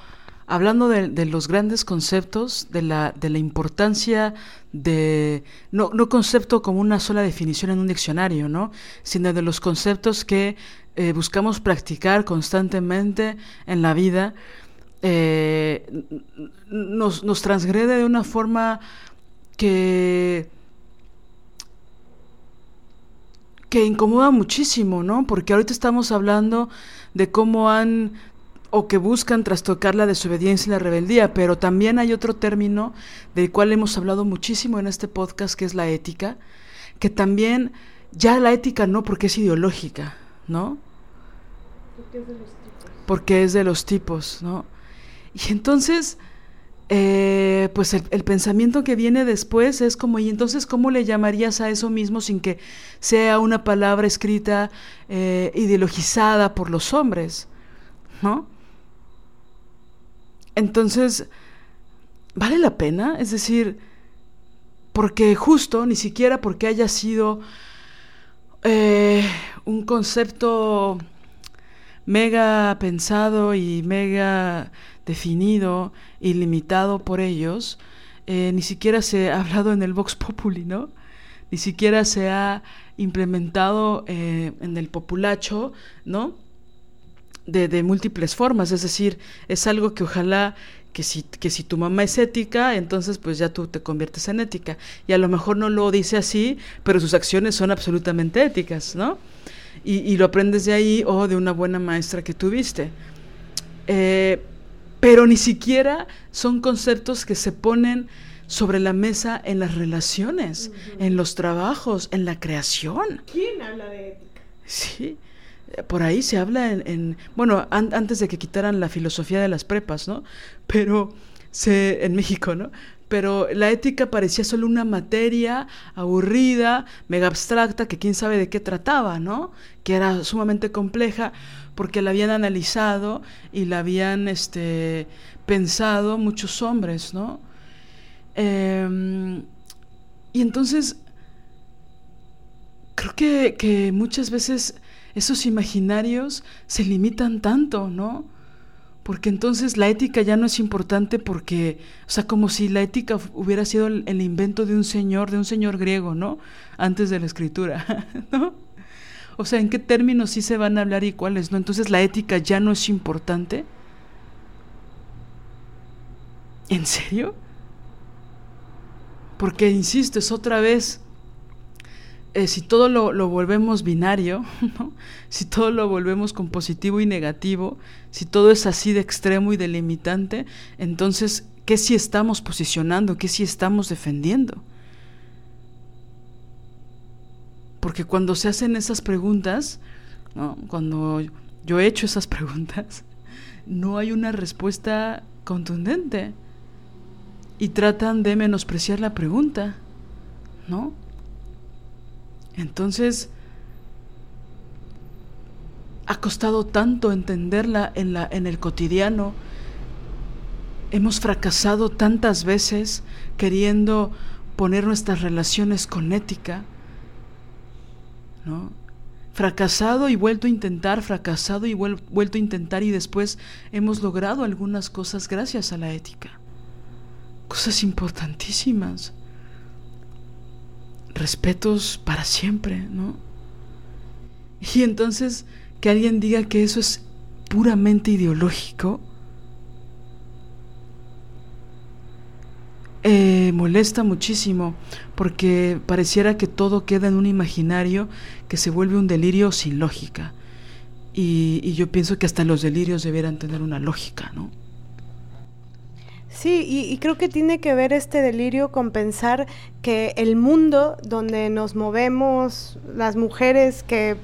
hablando de, los grandes conceptos, de la, de la importancia de, no, no, concepto como una sola definición en un diccionario, ¿no? Sino de los conceptos que eh, buscamos practicar constantemente en la vida eh, nos, nos transgrede de una forma que que incomoda muchísimo, ¿no? Porque ahorita estamos hablando de cómo han o que buscan trastocar la desobediencia y la rebeldía, pero también hay otro término del cual hemos hablado muchísimo en este podcast, que es la ética, que también ya la ética no porque es ideológica, ¿no? Porque es de los tipos. Porque es de los tipos, ¿no? Y entonces, eh, pues el, pensamiento que viene después es como, ¿y entonces cómo le llamarías a eso mismo sin que sea una palabra escrita eh, ideologizada por los hombres? ¿No? Entonces, ¿vale la pena? Es decir, porque justo, ni siquiera porque haya sido eh, un concepto mega pensado y mega definido y limitado por ellos, eh, ni siquiera se ha hablado en el Vox Populi, ¿no? Ni siquiera se ha implementado eh, en el populacho, ¿no? De, de, múltiples formas, es decir, es algo que ojalá que si, que si tu mamá es ética, entonces pues ya tú te conviertes en ética. Y a lo mejor no lo dice así, pero sus acciones son absolutamente éticas, ¿no? Y, lo aprendes de ahí o de una buena maestra que tuviste. Eh, pero ni siquiera son conceptos que se ponen sobre la mesa en las relaciones, en los trabajos, en la creación. ¿Quién habla de ética? Sí, por ahí se habla en, bueno, antes de que quitaran la filosofía de las prepas, ¿no? Pero se, en México, ¿no? Pero la ética parecía solo una materia aburrida, mega abstracta, que quién sabe de qué trataba, ¿no? Que era sumamente compleja porque la habían analizado y la habían este, pensado muchos hombres, ¿no? Em, y entonces, creo que, que muchas veces esos imaginarios se limitan tanto, ¿no? Porque entonces la ética ya no es importante porque, o sea, como si la ética hubiera sido el, invento de un señor, de un señor griego, ¿no? Antes de la escritura, ¿no? O sea, ¿en qué términos sí se van a hablar y cuáles no? Entonces la ética ya no es importante. ¿En serio? Porque, insisto, es otra vez eh, si todo lo, volvemos binario, si todo lo volvemos con positivo y negativo, si todo es así de extremo y delimitante, entonces, ¿qué si estamos posicionando? ¿Qué si estamos defendiendo? Porque cuando se hacen esas preguntas, cuando yo he hecho esas preguntas, no hay una respuesta contundente y tratan de menospreciar la pregunta, ¿no? Entonces, ha costado tanto entenderla en, la, en el cotidiano. Hemos fracasado tantas veces queriendo poner nuestras relaciones con ética. ¿no? Fracasado y vuelto a intentar, fracasado y vuelto a intentar y después hemos logrado algunas cosas gracias a la ética. Cosas importantísimas respetos para siempre, ¿no? Y entonces que alguien diga que eso es puramente ideológico, eh, molesta muchísimo porque pareciera que todo queda en un imaginario que se vuelve un delirio sin lógica. Y, y yo pienso que hasta los delirios debieran tener una lógica, ¿no? Sí, y, creo que tiene que ver este delirio con pensar que el mundo donde nos movemos, las mujeres que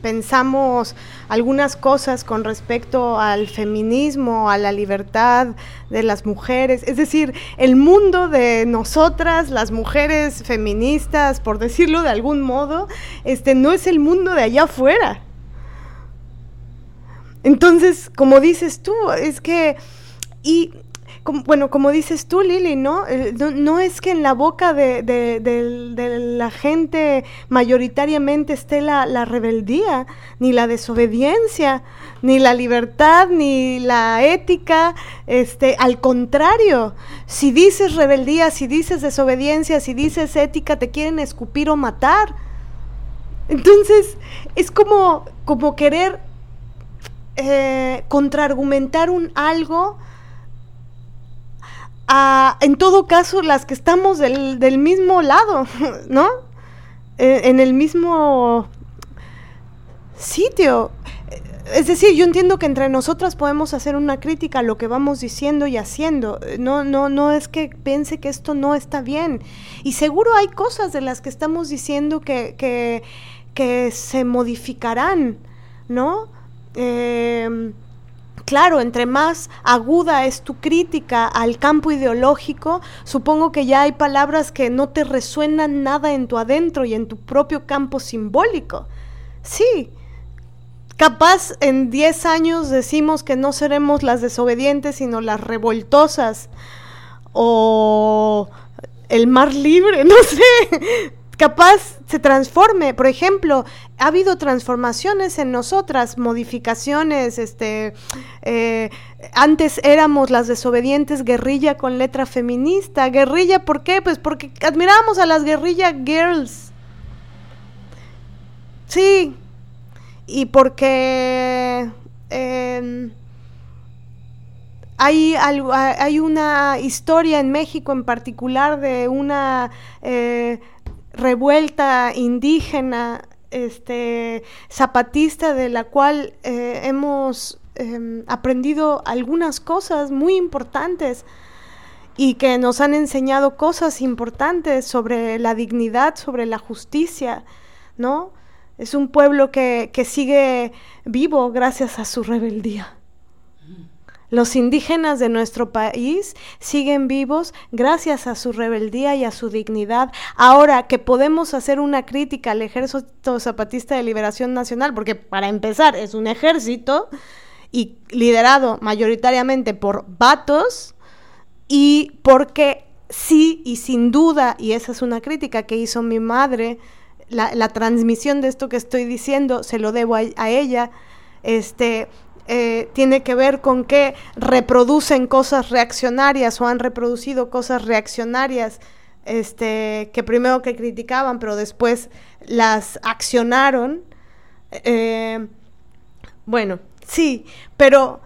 pensamos algunas cosas con respecto al feminismo, a la libertad de las mujeres, es decir, el mundo de nosotras, las mujeres feministas, por decirlo de algún modo, este no es el mundo de allá afuera. Entonces, como dices tú, es que y bueno, como dices tú, Lili, ¿no? ¿no? es que en la boca de, la gente mayoritariamente esté la, rebeldía, ni la desobediencia, ni la libertad, ni la ética. Este, al contrario, si dices rebeldía, si dices desobediencia, si dices ética, te quieren escupir o matar. Entonces, es como, como querer eh, contraargumentar un algo en todo caso, las que estamos del, mismo lado, ¿no? E, en el mismo sitio. Es decir, yo entiendo que entre nosotras podemos hacer una crítica a lo que vamos diciendo y haciendo. No, no, no es que piense que esto no está bien. Y seguro hay cosas de las que estamos diciendo que, que, que se modificarán, ¿no? Eh, claro, entre más aguda es tu crítica al campo ideológico, supongo que ya hay palabras que no te resuenan nada en tu adentro y en tu propio campo simbólico. Sí, capaz en 10 años decimos que no seremos las desobedientes, sino las revoltosas o el mar libre, no sé capaz se transforme. Por ejemplo, ha habido transformaciones en nosotras, modificaciones, este, eh, antes éramos las desobedientes guerrilla con letra feminista. Guerrilla, ¿por qué? Pues porque admirábamos a las guerrilla girls. Sí. Y porque em, hay, hay, una historia en México en particular de una eh, revuelta indígena, este, zapatista, de la cual eh, hemos em, aprendido algunas cosas muy importantes y que nos han enseñado cosas importantes sobre la dignidad, sobre la justicia, ¿no? Es un pueblo que, que sigue vivo gracias a su rebeldía. Los indígenas de nuestro país siguen vivos gracias a su rebeldía y a su dignidad. Ahora que podemos hacer una crítica al Ejército Zapatista de Liberación Nacional, porque para empezar es un ejército y liderado mayoritariamente por vatos y porque sí y sin duda, y esa es una crítica que hizo mi madre, la, transmisión de esto que estoy diciendo se lo debo a, a ella, este, eh, tiene que ver con que reproducen cosas reaccionarias o han reproducido cosas reaccionarias este, que primero que criticaban, pero después las accionaron. Eh, bueno, sí, pero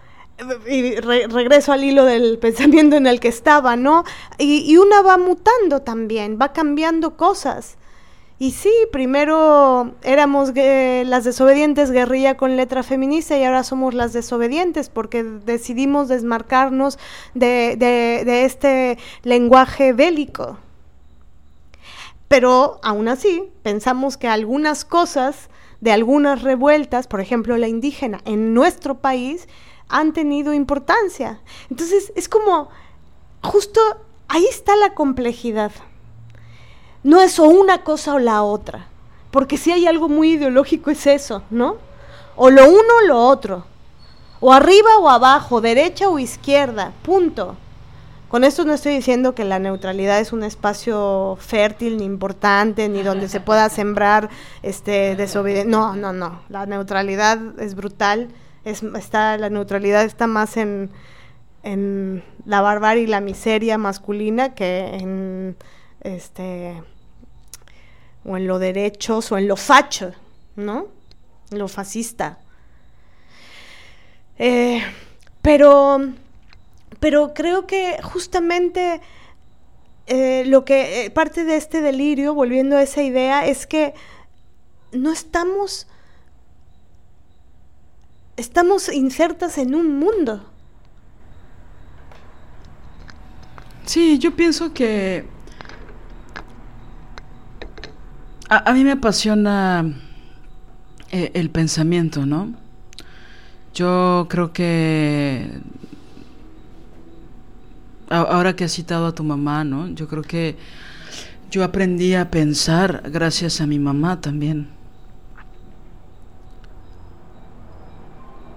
y regreso al hilo del pensamiento en el que estaba, ¿no? y, una va mutando también, va cambiando cosas. Y sí, primero éramos las desobedientes guerrilla con letra feminista y ahora somos las desobedientes porque decidimos desmarcarnos de, de, este lenguaje bélico. Pero aún así, pensamos que algunas cosas de algunas revueltas, por ejemplo la indígena, en nuestro país, han tenido importancia. Entonces, es como, justo ahí está la complejidad no es o una cosa o la otra. Porque si hay algo muy ideológico es eso, ¿no? O lo uno o lo otro. O arriba o abajo, derecha o izquierda, punto. Con esto no estoy diciendo que la neutralidad es un espacio fértil ni importante, ni donde se pueda sembrar este desobediencia. No, no, no. La neutralidad es brutal. Es, está, la neutralidad está más en, en la barbarie y la miseria masculina que en este, o en lo derechos, o en lo facho, ¿no? Lo fascista. Eh, pero, pero creo que justamente eh, lo que eh, parte de este delirio, volviendo a esa idea, es que no estamos, estamos insertas en un mundo. Sí, yo pienso que A, mí me apasiona eh, el pensamiento, ¿no? Yo creo que ahora que has citado a tu mamá, ¿no? Yo creo que yo aprendí a pensar gracias a mi mamá también.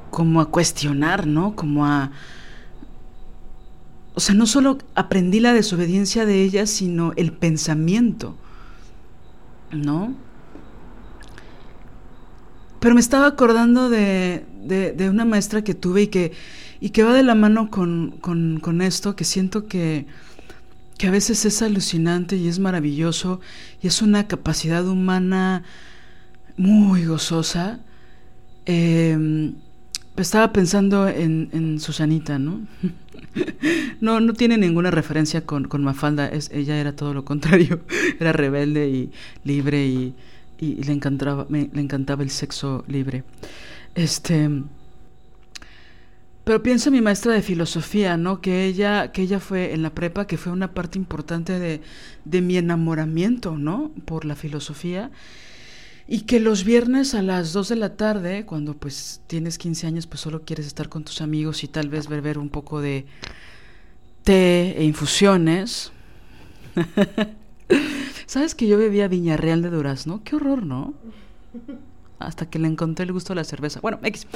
Como a cuestionar, ¿no? Como a... O sea, no solo aprendí la desobediencia de ella, sino el pensamiento. ¿No? Pero me estaba acordando de, de, una maestra que tuve y que, y que va de la mano con, con, esto, que siento que, que a veces es alucinante y es maravilloso y es una capacidad humana muy gozosa. Eh, estaba pensando en, Susanita, ¿no? no, no tiene ninguna referencia con, Mafalda, ella era todo lo contrario, era rebelde y libre y, le, encantaba, le encantaba el sexo libre. Este, pero pienso en mi maestra de filosofía, ¿no? Que ella, que ella fue en la prepa, que fue una parte importante de mi enamoramiento, ¿no? Por la filosofía. Y que los viernes a las 2 de la tarde, cuando pues tienes 15 años, pues solo quieres estar con tus amigos y tal vez beber un poco de té e infusiones. ¿Sabes que yo bebía Viñarreal de Durazno? Qué horror, ¿no? Hasta que le encontré el gusto a la cerveza. Bueno, X.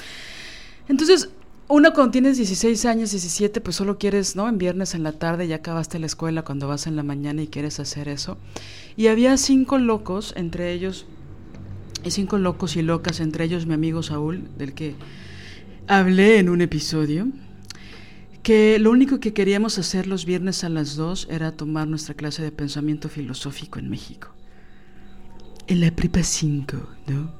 Entonces, uno cuando tienes 16 años, 17, pues solo quieres, ¿no? En viernes en la tarde ya acabaste la escuela cuando vas en la mañana y quieres hacer eso. Y había cinco locos, entre ellos, cinco locos y locas, entre ellos mi amigo Saúl, del que hablé en un episodio, que lo único que queríamos hacer los viernes a las 2 era tomar nuestra clase de pensamiento filosófico en México. En la prepa 5, ¿no?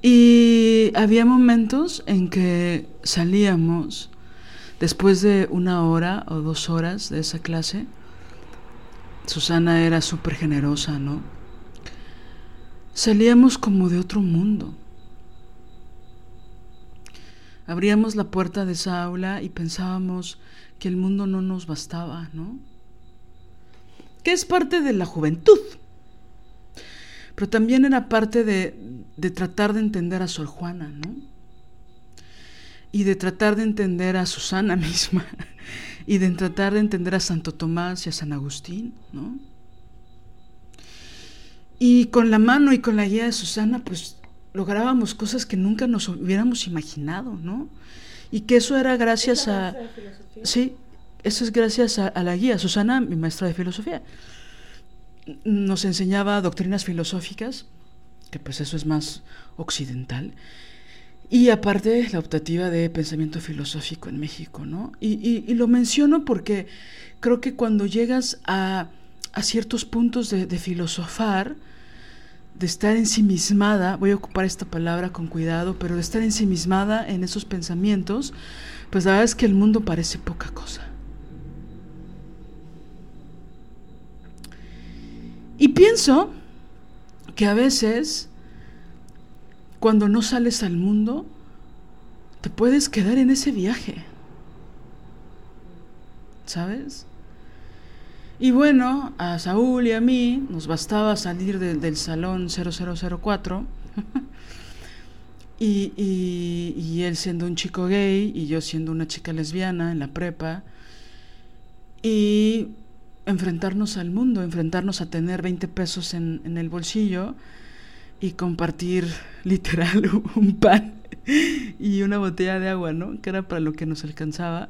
Y había momentos en que salíamos después de una hora o dos horas de esa clase. Susana era súper generosa, ¿no? Salíamos como de otro mundo. Abríamos la puerta de esa aula y pensábamos que el mundo no nos bastaba, ¿no? Que es parte de la juventud. Pero también era parte de, de tratar de entender a Sor Juana, ¿no? Y de tratar de entender a Susana misma. Y de tratar de entender a Santo Tomás y a San Agustín, ¿no? Y con la mano y con la guía de Susana, pues lográbamos cosas que nunca nos hubiéramos imaginado, ¿no? Y que eso era gracias a... Sí, eso es gracias a, la guía. Susana, mi maestra de filosofía, nos enseñaba doctrinas filosóficas, que pues eso es más occidental, y aparte la optativa de pensamiento filosófico en México, ¿no? Y, lo menciono porque creo que cuando llegas a, a ciertos puntos de, filosofar, de estar ensimismada, voy a ocupar esta palabra con cuidado, pero de estar ensimismada en esos pensamientos, pues la verdad es que el mundo parece poca cosa. Y pienso que a veces, cuando no sales al mundo, te puedes quedar en ese viaje. ¿Sabes? Y bueno, a Saúl y a mí nos bastaba salir del salón 0004 y, y, él siendo un chico gay y yo siendo una chica lesbiana en la prepa y enfrentarnos al mundo, enfrentarnos a tener 20 pesos en, en el bolsillo y compartir literal un pan y una botella de agua, ¿no? Que era para lo que nos alcanzaba.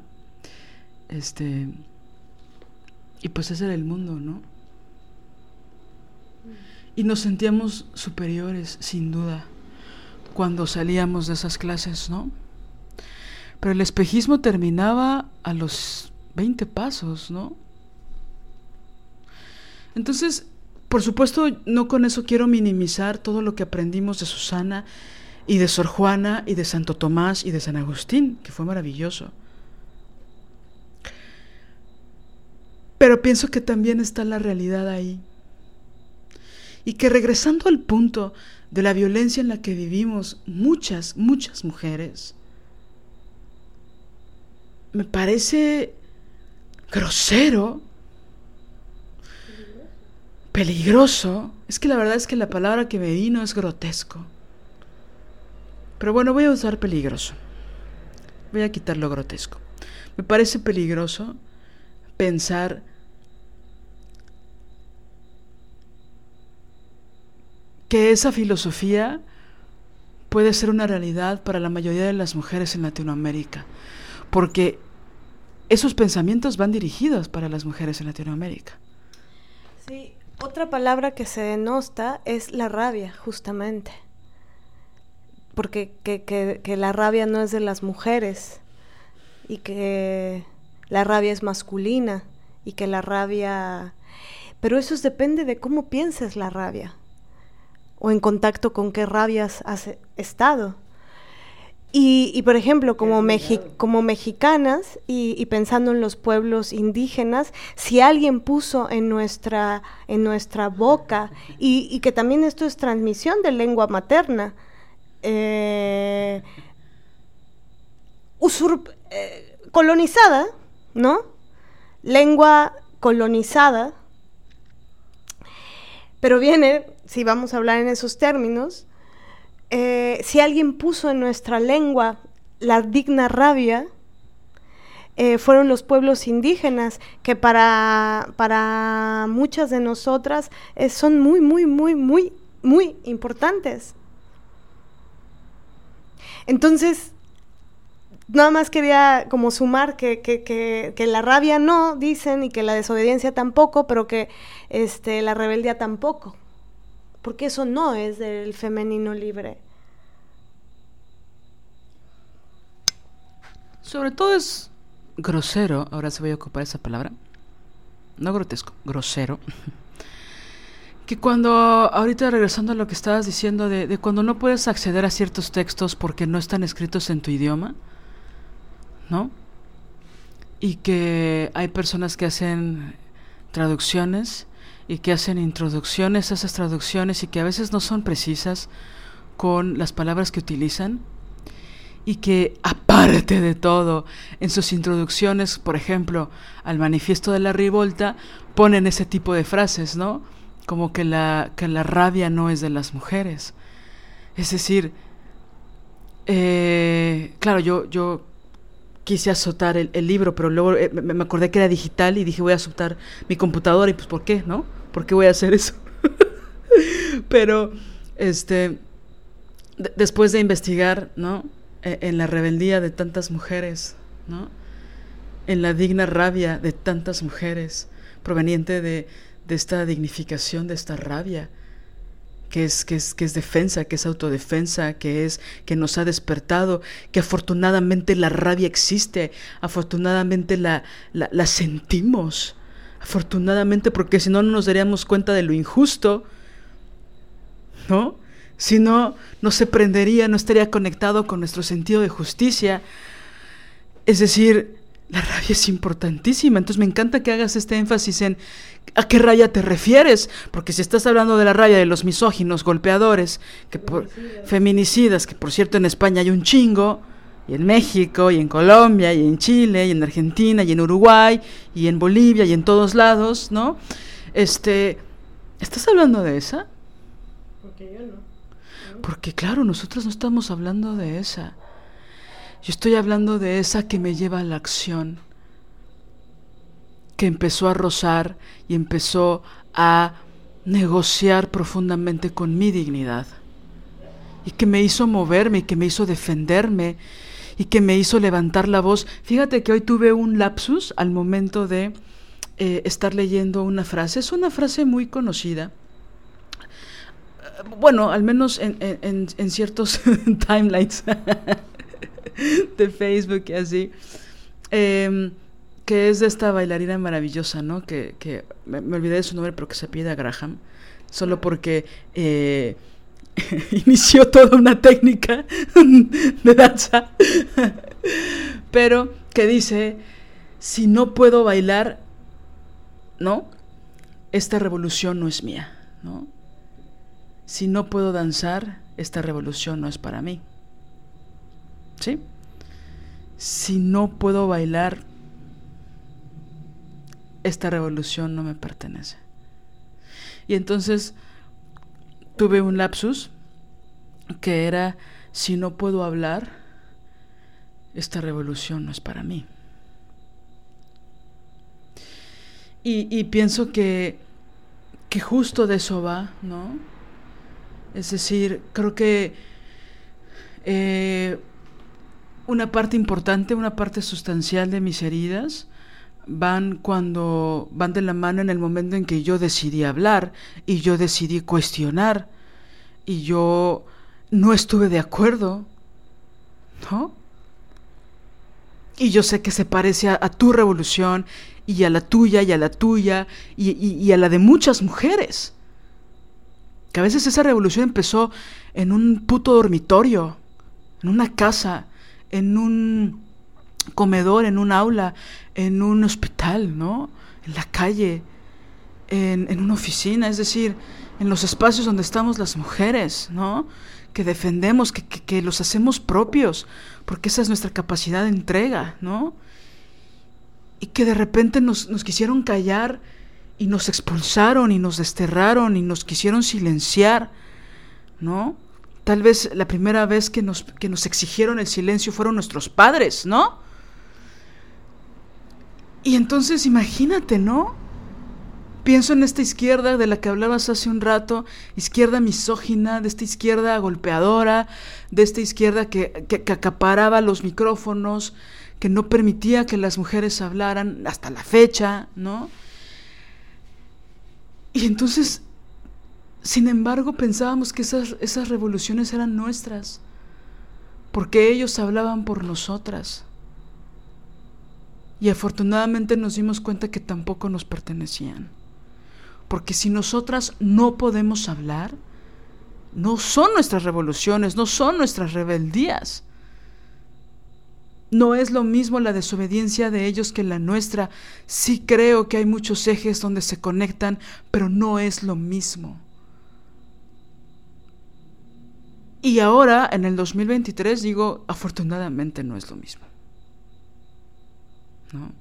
Este y pues ese era el mundo, ¿no? Y nos sentíamos superiores, sin duda, cuando salíamos de esas clases, ¿no? Pero el espejismo terminaba a los 20 pasos, ¿no? Entonces, por supuesto, no con eso quiero minimizar todo lo que aprendimos de Susana y de Sor Juana y de Santo Tomás y de San Agustín, que fue maravilloso. Pero pienso que también está la realidad ahí. Y que regresando al punto de la violencia en la que vivimos muchas, muchas mujeres, me parece grosero, peligroso. Es que la verdad es que la palabra que me vino es grotesco. Pero bueno, voy a usar peligroso. Voy a quitar lo grotesco. Me parece peligroso pensar que esa filosofía puede ser una realidad para la mayoría de las mujeres en Latinoamérica, porque esos pensamientos van dirigidos para las mujeres en Latinoamérica. Sí, otra palabra que se denosta es la rabia, justamente, porque que, la rabia no es de las mujeres y que la rabia es masculina y que la rabia... Pero eso depende de cómo pienses la rabia o en contacto con qué rabias has estado. Y, por ejemplo, como, como mexicanas y, pensando en los pueblos indígenas, si alguien puso en nuestra, en nuestra boca, y, que también esto es transmisión de lengua materna, eh, eh, colonizada, ¿no? Lengua colonizada, Pero viene, si vamos a hablar en esos términos, eh, si alguien puso en nuestra lengua la digna rabia, eh, fueron los pueblos indígenas, que para, para muchas de nosotras eh, son muy, muy, muy, muy, muy importantes. Entonces, nada más quería como sumar que, que, que, la rabia no, dicen, y que la desobediencia tampoco, pero que este, la rebeldía tampoco. Porque eso no es del femenino libre. Sobre todo es grosero, ahora se voy a ocupar esa palabra, no grotesco, grosero, que cuando, ahorita regresando a lo que estabas diciendo, de, de, cuando no puedes acceder a ciertos textos porque no están escritos en tu idioma, ¿no? Y que hay personas que hacen traducciones y que hacen introducciones a esas traducciones y que a veces no son precisas con las palabras que utilizan y que aparte de todo, en sus introducciones, por ejemplo, al manifiesto de la revolta, ponen ese tipo de frases, ¿no? Como que la, que la rabia no es de las mujeres. Es decir, eh, claro, yo, yo quise azotar el, libro, pero luego eh, me, acordé que era digital y dije voy a azotar mi computadora y pues ¿por qué? ¿No? ¿Por qué voy a hacer eso? pero, este, después de investigar, ¿no? E, en la rebeldía de tantas mujeres, ¿no? en la digna rabia de tantas mujeres, proveniente de, de esta dignificación, de esta rabia, que es, que, es, que es defensa, que es autodefensa, que es que nos ha despertado, que afortunadamente la rabia existe, afortunadamente la, la, la sentimos, afortunadamente porque si no, no nos daríamos cuenta de lo injusto, ¿no? Si no, no se prendería, no estaría conectado con nuestro sentido de justicia. Es decir, la rabia es importantísima. Entonces me encanta que hagas este énfasis en a qué rabia te refieres. Porque si estás hablando de la rabia de los misóginos, golpeadores, que por, feminicidas, que por cierto en España hay un chingo, y en México, y en Colombia, y en Chile, y en Argentina, y en Uruguay, y en Bolivia, y en todos lados, ¿no? Este, ¿estás hablando de esa? Porque yo no. Porque claro, nosotros no estamos hablando de esa. Yo estoy hablando de esa que me lleva a la acción, que empezó a rozar y empezó a negociar profundamente con mi dignidad. Y que me hizo moverme y que me hizo defenderme y que me hizo levantar la voz. Fíjate que hoy tuve un lapsus al momento de eh, estar leyendo una frase. Es una frase muy conocida bueno, al menos en, en, ciertos timelines de Facebook y así, em, que es de esta bailarina maravillosa, ¿no? Que, que me, olvidé de su nombre, pero que se pide a Graham, solo porque eh, inició toda una técnica de danza, pero que dice, si no puedo bailar, ¿no? Esta revolución no es mía, ¿no? si no puedo danzar, esta revolución no es para mí. ¿Sí? Si no puedo bailar, esta revolución no me pertenece. Y entonces tuve un lapsus que era, si no puedo hablar, esta revolución no es para mí. Y, y pienso que, que justo de eso va, ¿no? Es decir, creo que eh, una parte importante, una parte sustancial de mis heridas van cuando van de la mano en el momento en que yo decidí hablar y yo decidí cuestionar y yo no estuve de acuerdo, ¿no? Y yo sé que se parece a, tu revolución y a la tuya y a la tuya y a la de muchas mujeres. Que a veces esa revolución empezó en un puto dormitorio, en una casa, en un comedor, en un aula, en un hospital, ¿no? En la calle, en, una oficina, es decir, en los espacios donde estamos las mujeres, ¿no? Que defendemos, que, que los hacemos propios, porque esa es nuestra capacidad de entrega, ¿no? Y que de repente nos, nos quisieron callar y nos expulsaron y nos desterraron y nos quisieron silenciar, ¿no? Tal vez la primera vez que nos, que nos exigieron el silencio fueron nuestros padres, ¿no? Y entonces imagínate, ¿no? Pienso en esta izquierda de la que hablabas hace un rato, izquierda misógina, de esta izquierda golpeadora, de esta izquierda que, que, acaparaba los micrófonos, que no permitía que las mujeres hablaran hasta la fecha, ¿no? Y entonces, sin embargo, pensábamos que esas, esas revoluciones eran nuestras, porque ellos hablaban por nosotras. Y afortunadamente nos dimos cuenta que tampoco nos pertenecían. Porque si nosotras no podemos hablar, no son nuestras revoluciones, no son nuestras rebeldías. No es lo mismo la desobediencia de ellos que la nuestra. Sí creo que hay muchos ejes donde se conectan, pero no es lo mismo. Y ahora, en el 2023, digo, afortunadamente no es lo mismo. ¿No?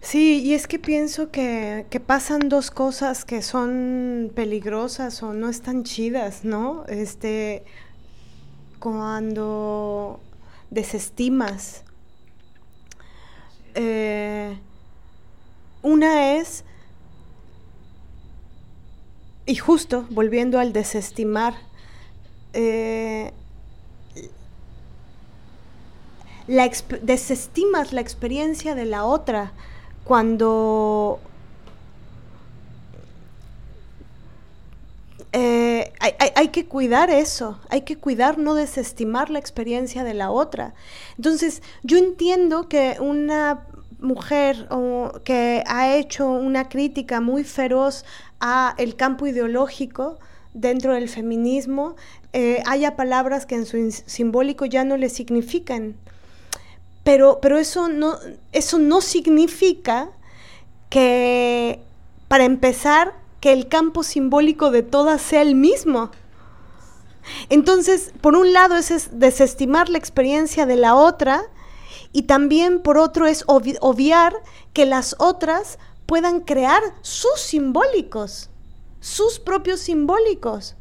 Sí, y es que pienso que, pasan dos cosas que son peligrosas o no están chidas, ¿no? Este, cuando desestimas. Eh, una es, y justo volviendo al desestimar, eh, desestimas la experiencia de la otra cuando eh, hay, que cuidar eso, hay que cuidar no desestimar la experiencia de la otra. Entonces, yo entiendo que una mujer que ha hecho una crítica muy feroz a el campo ideológico dentro del feminismo, eh, haya palabras que en su simbólico ya no le significan. Pero, pero eso, no, eso no significa que, para empezar, que el campo simbólico de todas sea el mismo. Entonces, por un lado es desestimar la experiencia de la otra y también por otro es obviar que las otras puedan crear sus simbólicos, sus propios simbólicos.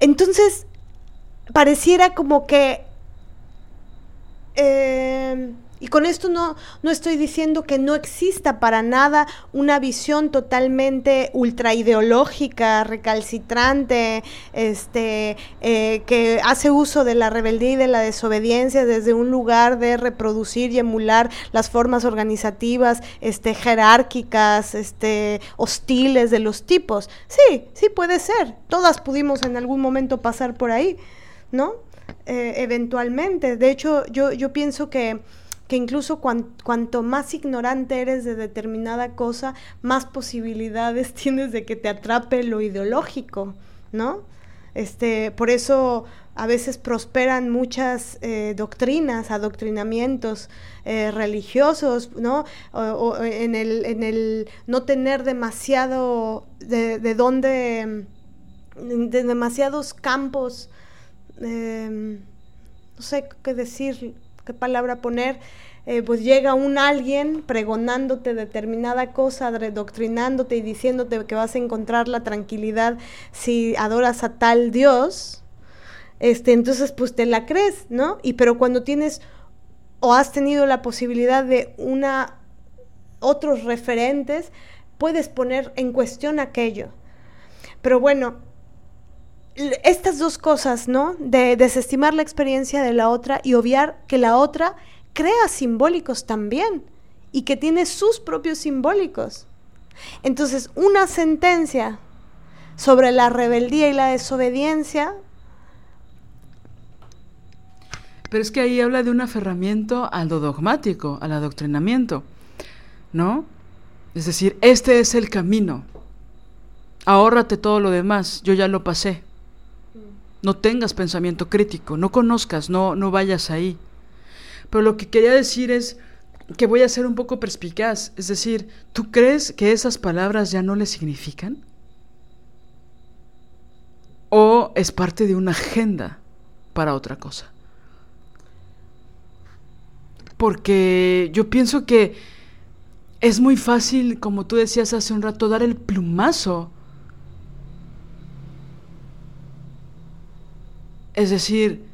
Entonces, pareciera como que eh, y con esto no, no estoy diciendo que no exista para nada una visión totalmente ultraideológica, recalcitrante, este, eh, que hace uso de la rebeldía y de la desobediencia desde un lugar de reproducir y emular las formas organizativas este, jerárquicas, este, hostiles de los tipos. Sí, sí puede ser. Todas pudimos en algún momento pasar por ahí, ¿no? Eh, eventualmente. De hecho, yo, yo pienso que, que incluso cuanto más ignorante eres de determinada cosa, más posibilidades tienes de que te atrape lo ideológico, ¿no? Este, por eso a veces prosperan muchas eh, doctrinas, adoctrinamientos eh, religiosos, ¿no? O, en, el, en, el, no tener demasiado de, de dónde, de demasiados campos Em, no sé qué decir, qué palabra poner, eh, pues llega un alguien pregonándote determinada cosa, doctrinándote y diciéndote que vas a encontrar la tranquilidad si adoras a tal Dios, este, entonces pues te la crees, ¿no? Y pero cuando tienes o has tenido la posibilidad de una otros referentes, puedes poner en cuestión aquello. Pero bueno, estas dos cosas, ¿no? De desestimar la experiencia de la otra y obviar que la otra crea simbólicos también y que tiene sus propios simbólicos. Entonces, una sentencia sobre la rebeldía y la desobediencia. Pero es que ahí habla de un aferramiento a lo dogmático, al adoctrinamiento, ¿no? Es decir, este es el camino. Ahórrate todo lo demás, yo ya lo pasé no tengas pensamiento crítico, no conozcas, no, no vayas ahí. Pero lo que quería decir es que voy a ser un poco perspicaz, es decir, ¿tú crees que esas palabras ya no le significan? ¿O es parte de una agenda para otra cosa? porque yo pienso que es muy fácil, como tú decías hace un rato, dar el plumazo. Es decir,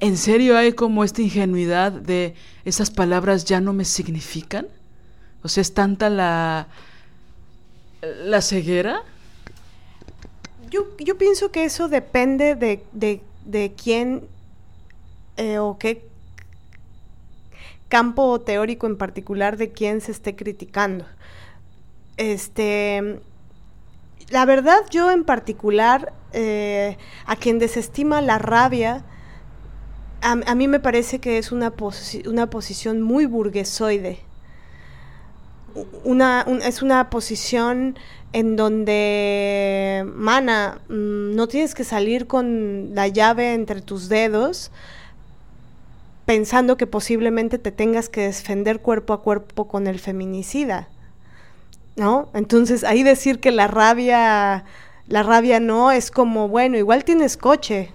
¿en serio hay como esta ingenuidad de esas palabras ya no me significan? O sea, es tanta la, la ceguera. Yo, yo pienso que eso depende de, de, de quién eh, o qué campo teórico en particular de quién se esté criticando. Este, la verdad, yo en particular, eh, a quien desestima la rabia, a, mí me parece que es una, una posición muy burguesoide. Una, es una posición en donde, mana, mm, no tienes que salir con la llave entre tus dedos pensando que posiblemente te tengas que defender cuerpo a cuerpo con el feminicida. ¿No? Entonces, ahí decir que la rabia la rabia no es como, bueno, igual tienes coche,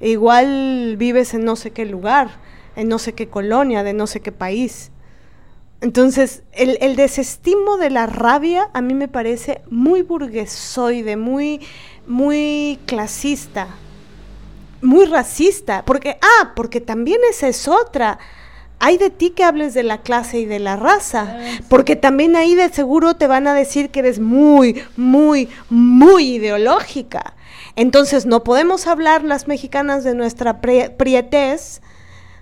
igual vives en no sé qué lugar, en no sé qué colonia, de no sé qué país. Entonces, el, el desestimo de la rabia a mí me parece muy burguesoide, muy, muy clasista muy racista, porque, ah, porque también esa es otra. Hay de ti que hables de la clase y de la raza, ah, porque también ahí de seguro te van a decir que eres muy, muy, muy ideológica. Entonces no podemos hablar las mexicanas de nuestra prietez,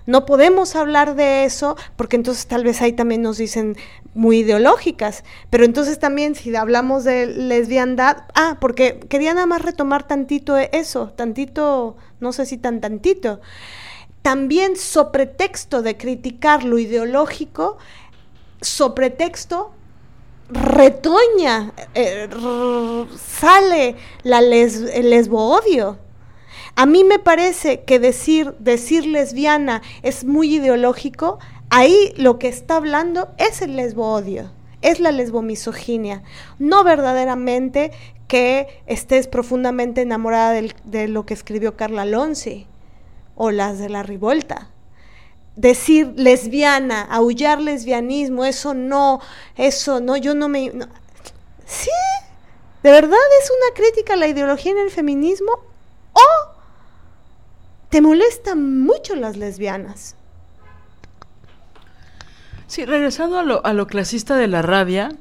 no podemos hablar de eso, porque entonces tal vez ahí también nos dicen muy ideológicas. Pero entonces también si hablamos de lesbiandad, ah, porque quería nada más retomar tantito eso, tantito, no sé si tan tantito. También sobre texto de criticar lo ideológico, sobre texto retoña, eh, sale la el lesbo odio a mí me parece que decir, decir lesbiana es muy ideológico. Ahí lo que está hablando es el lesbo odio, es la lesbomisoginia, no verdaderamente que estés profundamente enamorada de lo que escribió Carla Lonzi o las de la revuelta. Decir lesbiana, aullar lesbianismo, eso no, eso no, yo no me... Sí, ¿de verdad es una crítica a la ideología en el feminismo? ¿O te molestan mucho las lesbianas. Sí, regresando a lo, a lo clasista de la rabia,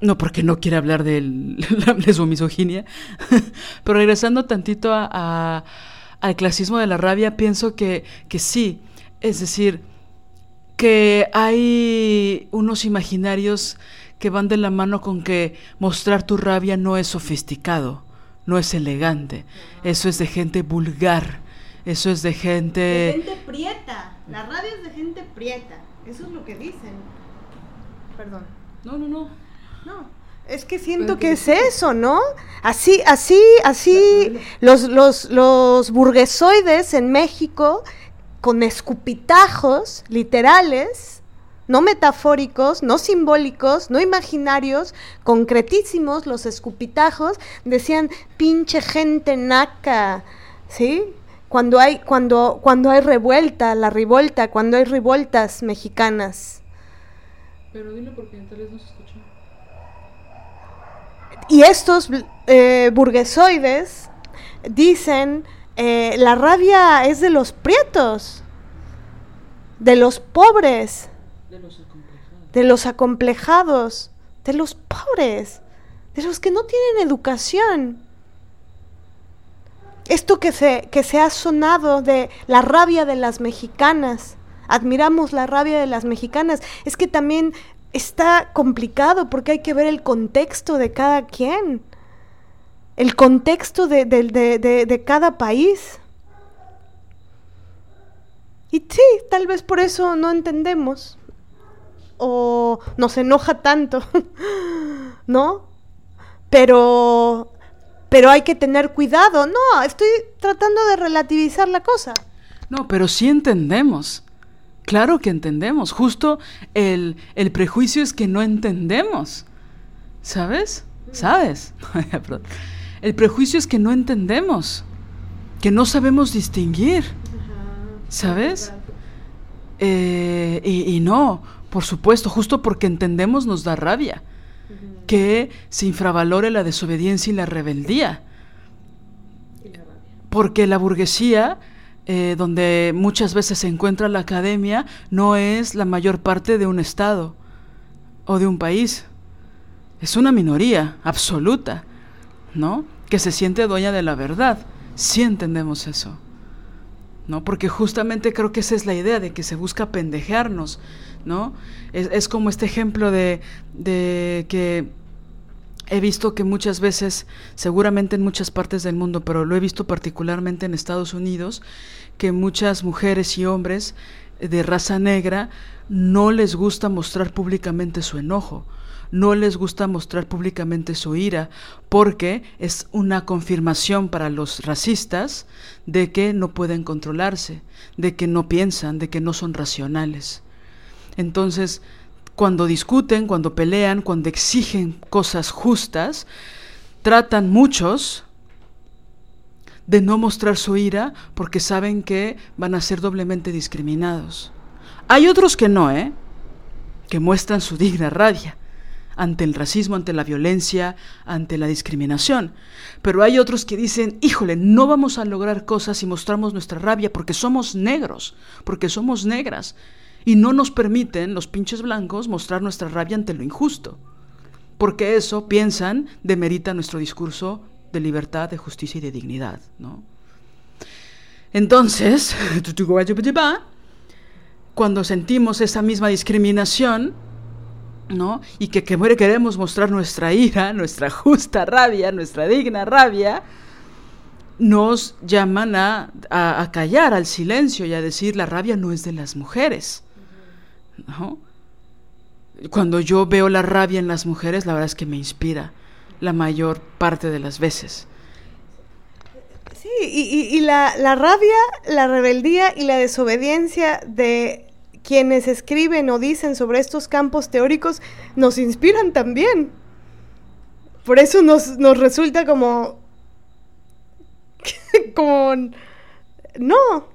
no porque no quiera hablar de la lesbomisoginia, pero regresando tantito a, al clasismo de la rabia, pienso que, que sí, es decir, que hay unos imaginarios que van de la mano con que mostrar tu rabia no es sofisticado, no es elegante, eso es de gente vulgar, eso es de gente... De gente prieta. La radio es de gente prieta. Eso es lo que dicen. Perdón. No, no, no. Es que siento que es eso, ¿no? Así, así, así, los, los, los burguesoides en México, con escupitajos literales, no metafóricos, no simbólicos, no imaginarios, concretísimos, los escupitajos, decían, pinche gente naca, ¿sí? cuando hay, cuando, cuando hay revuelta, la revuelta, cuando hay revueltas mexicanas. Pero dilo porque entonces no se escucha. Y estos eh, burguesoides dicen, eh, la rabia es de los prietos, de los pobres, de los acomplejados, de los, acomplejados, de los pobres, de los que no tienen educación. Esto que se, que se ha sonado de la rabia de las mexicanas, admiramos la rabia de las mexicanas, es que también está complicado porque hay que ver el contexto de cada quien, el contexto de, de cada país. Y sí, tal vez por eso no entendemos o nos enoja tanto, ¿no? Pero pero hay que tener cuidado. No, estoy tratando de relativizar la cosa. No, pero sí entendemos. Claro que entendemos. Justo el, el prejuicio es que no entendemos. ¿Sabes? ¿Sabes? el prejuicio es que no entendemos. Que no sabemos distinguir. ¿Sabes? Eh, y, no, por supuesto, justo porque entendemos nos da rabia que se infravalore la desobediencia y la rebeldía. Porque la burguesía, eh, donde muchas veces se encuentra la academia, no es la mayor parte de un Estado o de un país. Es una minoría absoluta, ¿no? Que se siente dueña de la verdad. Sí entendemos eso. ¿no? Porque justamente creo que esa es la idea de que se busca pendejearnos, ¿no? Es, como este ejemplo de, de, que he visto que muchas veces, seguramente en muchas partes del mundo, pero lo he visto particularmente en Estados Unidos, que muchas mujeres y hombres de raza negra no les gusta mostrar públicamente su enojo no les gusta mostrar públicamente su ira porque es una confirmación para los racistas de que no pueden controlarse, de que no piensan, de que no son racionales. Entonces, cuando discuten, cuando pelean, cuando exigen cosas justas, tratan muchos de no mostrar su ira porque saben que van a ser doblemente discriminados. Hay otros que no, ¿eh? que muestran su digna rabia ante el racismo, ante la violencia, ante la discriminación. Pero hay otros que dicen, híjole, no vamos a lograr cosas si mostramos nuestra rabia porque somos negros, porque somos negras. Y no nos permiten los pinches blancos mostrar nuestra rabia ante lo injusto. Porque eso, piensan, demerita nuestro discurso de libertad, de justicia y de dignidad. ¿no? Entonces, cuando sentimos esa misma discriminación, ¿no? Y que, que queremos mostrar nuestra ira, nuestra justa rabia, nuestra digna rabia, nos llaman a, a, callar, al silencio y a decir la rabia no es de las mujeres. Cuando yo veo la rabia en las mujeres, la verdad es que me inspira la mayor parte de las veces. Sí, y, la, la rabia, la rebeldía y la desobediencia de quienes escriben o dicen sobre estos campos teóricos nos inspiran también. Por eso nos, nos resulta como... como... No,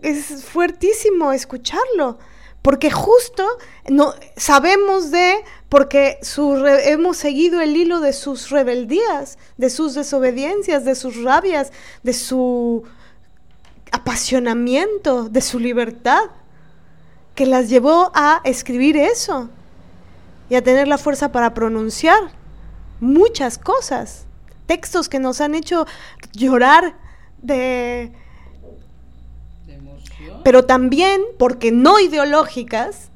es fuertísimo escucharlo, porque justo no, sabemos de, porque hemos seguido el hilo de sus rebeldías, de sus desobediencias, de sus rabias, de su apasionamiento, de su libertad que las llevó a escribir eso y a tener la fuerza para pronunciar muchas cosas, textos que nos han hecho llorar de... Pero también porque no ideológicas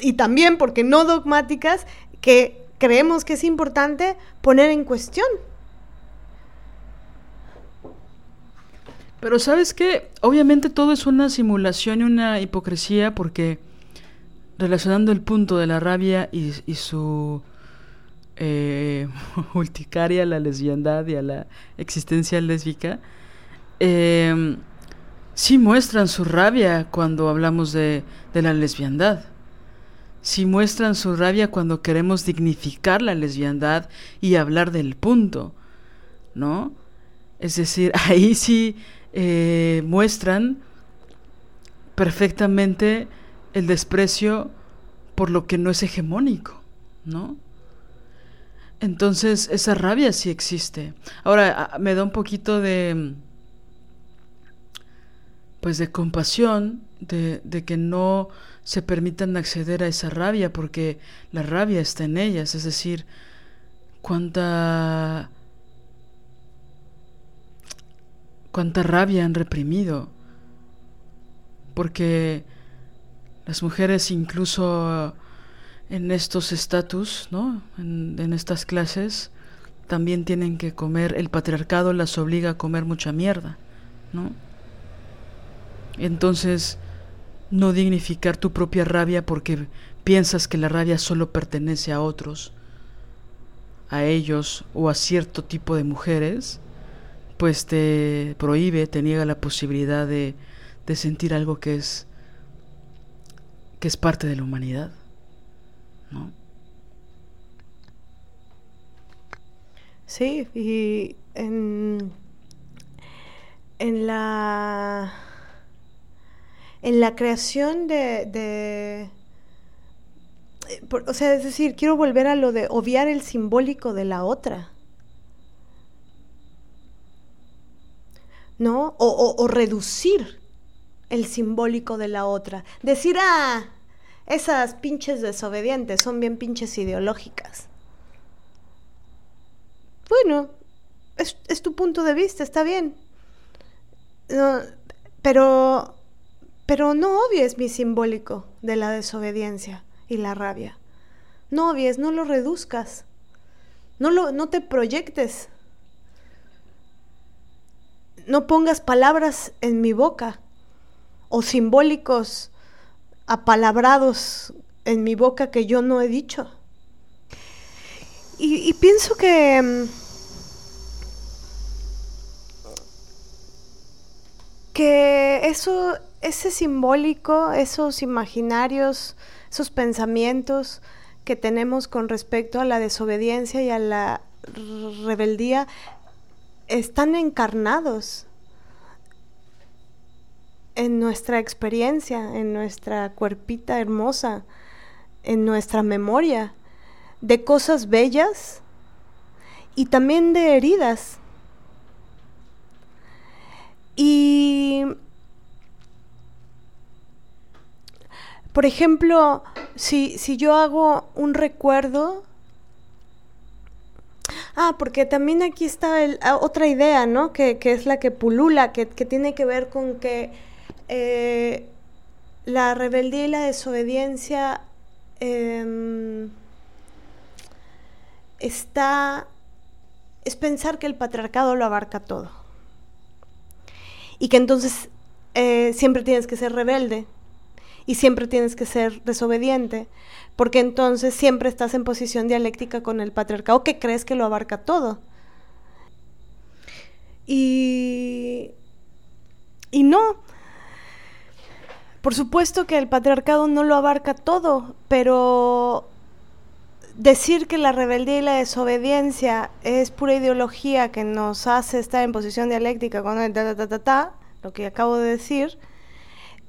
y también porque no dogmáticas, que creemos que es importante poner en cuestión. Pero sabes qué, obviamente todo es una simulación y una hipocresía porque relacionando el punto de la rabia y, su eh, a la lesbiandad y a la existencia lésbica, eh, sí muestran su rabia cuando hablamos de, de la lesbiandad. Sí muestran su rabia cuando queremos dignificar la lesbiandad y hablar del punto, ¿no? Es decir, ahí sí eh, muestran perfectamente el desprecio por lo que no es hegemónico, ¿no? Entonces, esa rabia sí existe. Ahora, me da un poquito de, pues, de compasión de, de que no se permitan acceder a esa rabia, porque la rabia está en ellas, es decir, cuánta cuánta rabia han reprimido, porque las mujeres incluso en estos estatus, ¿no? En, estas clases, también tienen que comer, el patriarcado las obliga a comer mucha mierda, ¿no? Entonces, no dignificar tu propia rabia porque piensas que la rabia solo pertenece a otros, a ellos o a cierto tipo de mujeres, pues te prohíbe, te niega la posibilidad de, de sentir algo que es que es parte de la humanidad, ¿no? Sí, y en, en la en la creación de, eh, o sea, es decir, quiero volver a lo de obviar el simbólico de la otra. ¿No? O, reducir el simbólico de la otra. Decir, ah, esas pinches desobedientes son bien pinches ideológicas. Bueno, es, tu punto de vista, está bien. pero, pero no obvies mi simbólico de la desobediencia y la rabia. No obvies, no lo reduzcas. No, lo, no te proyectes. No pongas palabras en mi boca o simbólicos apalabrados en mi boca que yo no he dicho. Y, pienso que... Mm, que eso, ese simbólico, esos imaginarios, esos pensamientos que tenemos con respecto a la desobediencia y a la rebeldía, están encarnados en nuestra experiencia, en nuestra cuerpita hermosa, en nuestra memoria de cosas bellas y también de heridas. Y, por ejemplo, si, yo hago un recuerdo, Ah, porque también aquí está ah, otra idea, ¿no? Que, es la que pulula, que, tiene que ver con que eh, la rebeldía y la desobediencia em, está, es pensar que el patriarcado lo abarca todo. Y que entonces eh, siempre tienes que ser rebelde y siempre tienes que ser desobediente, porque entonces siempre estás en posición dialéctica con el patriarcado que crees que lo abarca todo. Y, y no, por supuesto que el patriarcado no lo abarca todo, pero decir que la rebeldía y la desobediencia es pura ideología que nos hace estar en posición dialéctica con el ta, ta, ta, ta, lo que acabo de decir,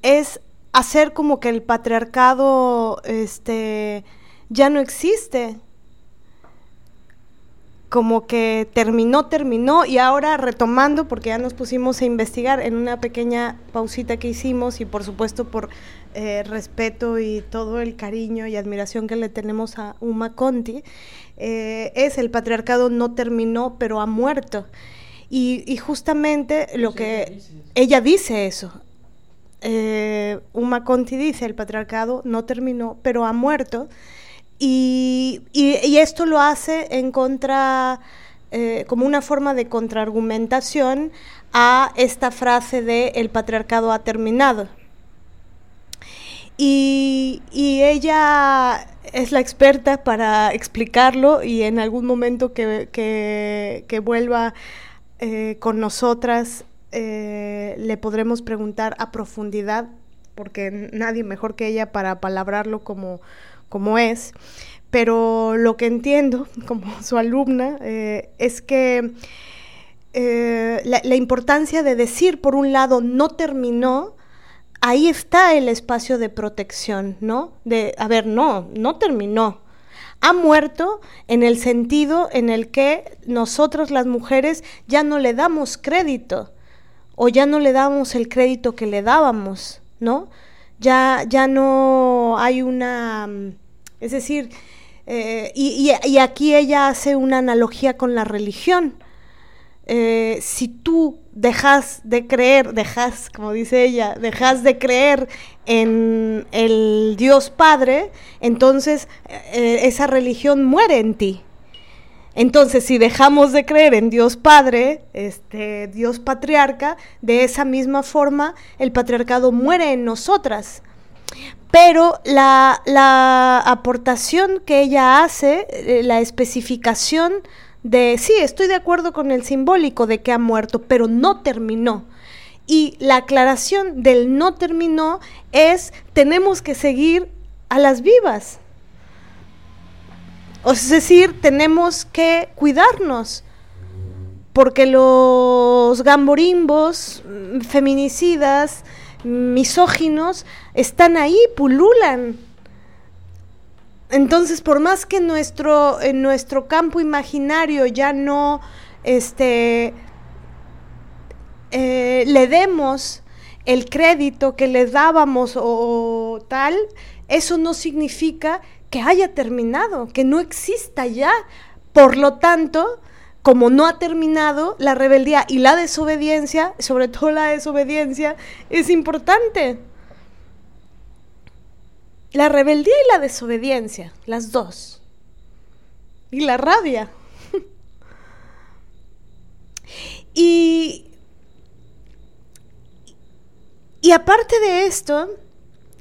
es hacer como que el patriarcado este, ya no existe. Como que terminó, terminó y ahora retomando, porque ya nos pusimos a investigar en una pequeña pausita que hicimos y por supuesto por eh, respeto y todo el cariño y admiración que le tenemos a Uma Conti, eh, es el patriarcado no terminó, pero ha muerto. Y, justamente lo que ella dice eso. Eh, Uma Conti dice, el patriarcado no terminó, pero ha muerto. Y, esto lo hace en contra, como una forma de contraargumentación a esta frase de el patriarcado ha terminado. Y, ella es la experta para explicarlo y en algún momento que, vuelva eh, con nosotras eh, le podremos preguntar a profundidad, porque nadie mejor que ella para palabrarlo como, como es. Pero lo que entiendo como su alumna eh, es que la, la importancia de decir, por un lado, no terminó, ahí está el espacio de protección, ¿no? De, a ver, no, no terminó. Ha muerto en el sentido en el que nosotros las mujeres ya no le damos crédito o ya no le damos el crédito que le dábamos, ¿no? Ya, ya no hay una, mm, es decir, eh, y, aquí ella hace una analogía con la religión. Eh, si tú dejas de creer, dejas, como dice ella, dejas de creer en el Dios Padre, entonces eh, esa religión muere en ti. Entonces, si dejamos de creer en Dios Padre, este Dios patriarca, de esa misma forma el patriarcado muere en nosotras. Pero la, aportación que ella hace, eh, la especificación de, sí, estoy de acuerdo con el simbólico de que ha muerto, pero no terminó. Y la aclaración del no terminó es, tenemos que seguir a las vivas. O es decir, tenemos que cuidarnos, porque los gamborimbos, mm, feminicidas, misóginos están ahí, pululan. Entonces, por más que nuestro, en nuestro campo imaginario ya no este, eh, le demos el crédito que le dábamos o, tal, eso no significa que haya terminado, que no exista ya. Por lo tanto, como no ha terminado, la rebeldía y la desobediencia, sobre todo la desobediencia, es importante. La rebeldía y la desobediencia, las dos. Y la rabia. y, y aparte de esto,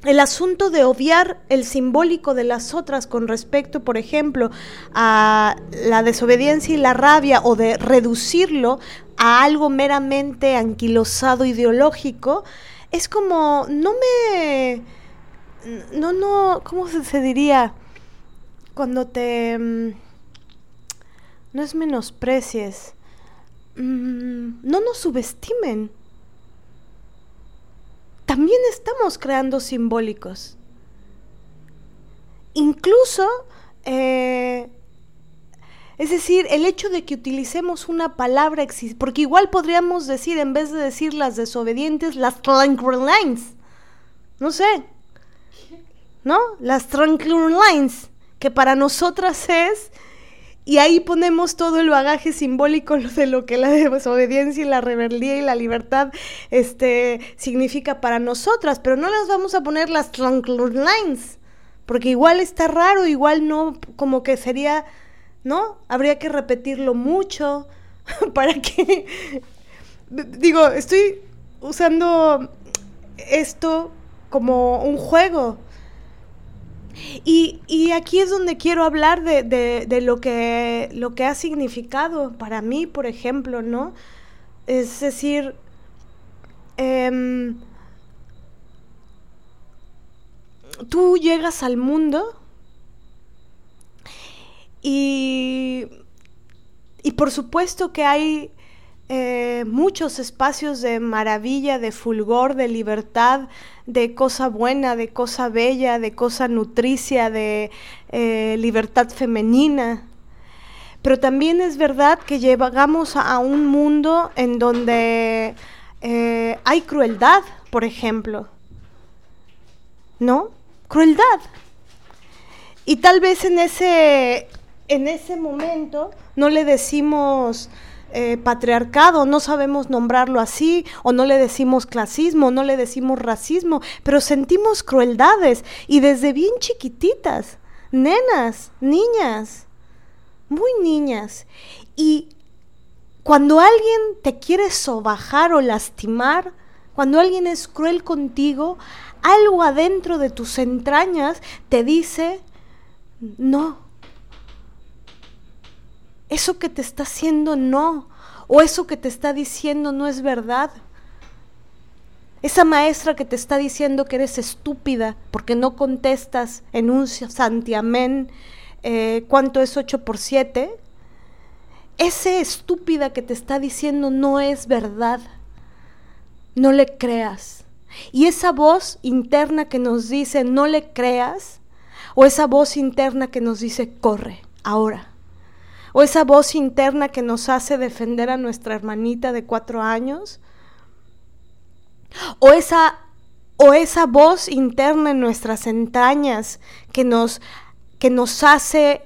el asunto de obviar el simbólico de las otras con respecto, por ejemplo, a la desobediencia y la rabia o de reducirlo a algo meramente anquilosado ideológico, es como, no me, no, no, ¿cómo se, diría? Cuando te, mm, no es menosprecies, mm, no nos subestimen también estamos creando simbólicos. Incluso, eh, es decir, el hecho de que utilicemos una palabra, porque igual podríamos decir, en vez de decir las desobedientes, las lines. No sé. ¿No? Las lines, que para nosotras es y ahí ponemos todo el bagaje simbólico de lo que la desobediencia y la rebeldía y la libertad este, significa para nosotras, pero no las vamos a poner las trunk lines, porque igual está raro, igual no, como que sería, ¿no? Habría que repetirlo mucho para que, digo, estoy usando esto como un juego, y, aquí es donde quiero hablar de, lo, que, lo que ha significado para mí, por ejemplo, ¿no? Es decir, em, tú llegas al mundo y, y por supuesto que hay eh, muchos espacios de maravilla, de fulgor, de libertad, de cosa buena, de cosa bella, de cosa nutricia, de eh, libertad femenina. Pero también es verdad que llegamos a, un mundo en donde eh, hay crueldad, por ejemplo. ¿No? Crueldad. Y tal vez en ese, en ese momento no le decimos eh, patriarcado, no sabemos nombrarlo así, o no le decimos clasismo, no le decimos racismo, pero sentimos crueldades y desde bien chiquititas, nenas, niñas, muy niñas. Y cuando alguien te quiere sobajar o lastimar, cuando alguien es cruel contigo, algo adentro de tus entrañas te dice, no, eso que te está haciendo no, o eso que te está diciendo no es verdad. Esa maestra que te está diciendo que eres estúpida porque no contestas en un santiamén eh, cuánto es 8 por 7, ese estúpida que te está diciendo no es verdad. No le creas. Y esa voz interna que nos dice no le creas, o esa voz interna que nos dice corre, ahora o esa voz interna que nos hace defender a nuestra hermanita de cuatro años, o esa, o esa voz interna en nuestras entrañas que nos, que nos hace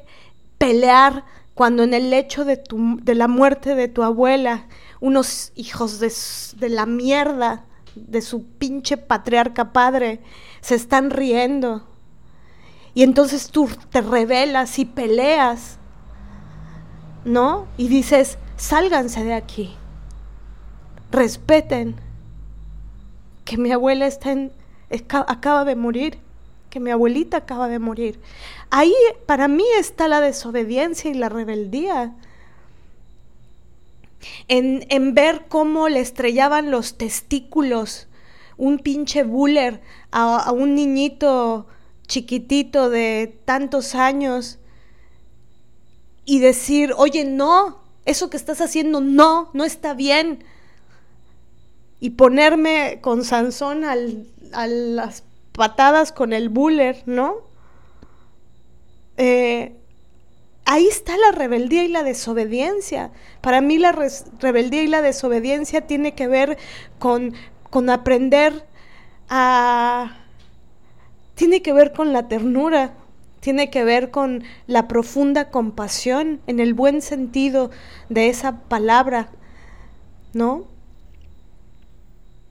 pelear cuando en el lecho de, tu, de la muerte de tu abuela, unos hijos de, de la mierda de su pinche patriarca padre se están riendo. Y entonces tú te rebelas y peleas ¿no? Y dices, sálganse de aquí, respeten que mi abuela está en, acaba de morir, que mi abuelita acaba de morir. Ahí para mí está la desobediencia y la rebeldía. En, en ver cómo le estrellaban los testículos un pinche buller a, a un niñito chiquitito de tantos años y decir, oye, no, eso que estás haciendo no, no está bien. y ponerme con Sansón a las patadas con el buller, ¿no? Eh, ahí está la rebeldía y la desobediencia. Para mí la rebeldía y la desobediencia tiene que ver con, con aprender a... tiene que ver con la ternura, tiene que ver con la profunda compasión en el buen sentido de esa palabra, ¿no?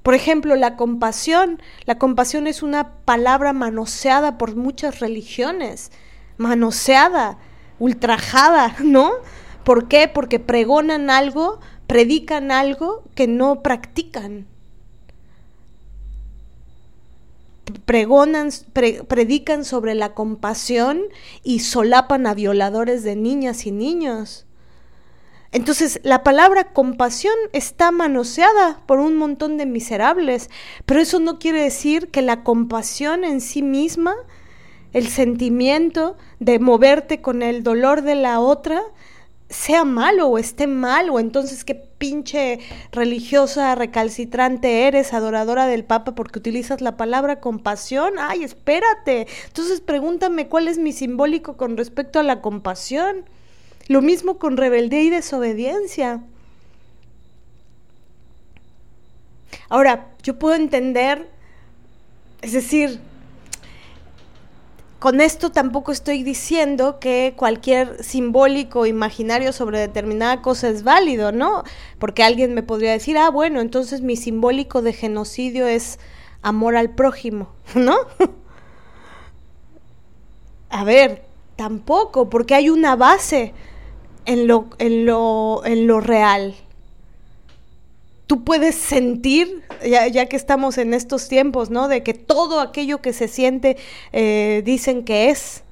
Por ejemplo, la compasión. La compasión es una palabra manoseada por muchas religiones, manoseada, ultrajada, ¿no? ¿Por qué? Porque pregonan algo, predican algo que no practican. Pregonan, predican sobre la compasión y solapan a violadores de niñas y niños. Entonces, la palabra compasión está manoseada por un montón de miserables, pero eso no quiere decir que la compasión en sí misma, el sentimiento de moverte con el dolor de la otra, sea malo o esté mal, o entonces qué pinche religiosa recalcitrante eres, adoradora del Papa, porque utilizas la palabra compasión. Ay, espérate. Entonces pregúntame cuál es mi simbólico con respecto a la compasión. Lo mismo con rebeldía y desobediencia. Ahora, yo puedo entender, es decir, con esto tampoco estoy diciendo que cualquier simbólico imaginario sobre determinada cosa es válido, ¿no? Porque alguien me podría decir, ah, bueno, entonces mi simbólico de genocidio es amor al prójimo, ¿no? A ver, tampoco, porque hay una base en lo, en lo, en lo real. Tú puedes sentir, ya, que estamos en estos tiempos, ¿no? De que todo aquello que se siente eh, dicen que es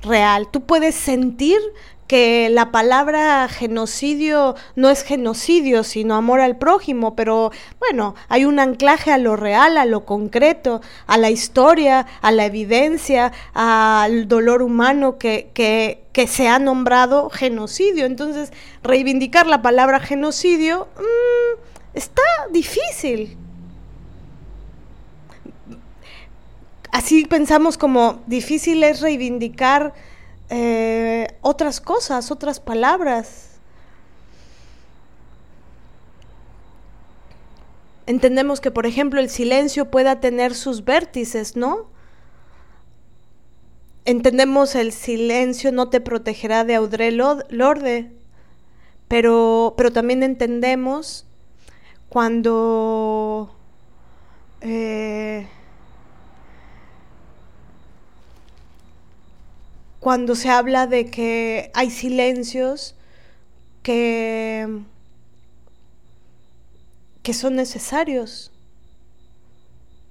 real. Tú puedes sentir que la palabra genocidio no es genocidio, sino amor al prójimo, pero bueno, hay un anclaje a lo real, a lo concreto, a la historia, a la evidencia, al dolor humano que, que, que se ha nombrado genocidio. Entonces, reivindicar la palabra genocidio mm, está difícil. Así pensamos como difícil es reivindicar eh, otras cosas, otras palabras. Entendemos que, por ejemplo, el silencio pueda tener sus vértices, ¿no? Entendemos el silencio no te protegerá de Audre Lorde, pero, pero también entendemos cuando eh, cuando se habla de que hay silencios que, que son necesarios,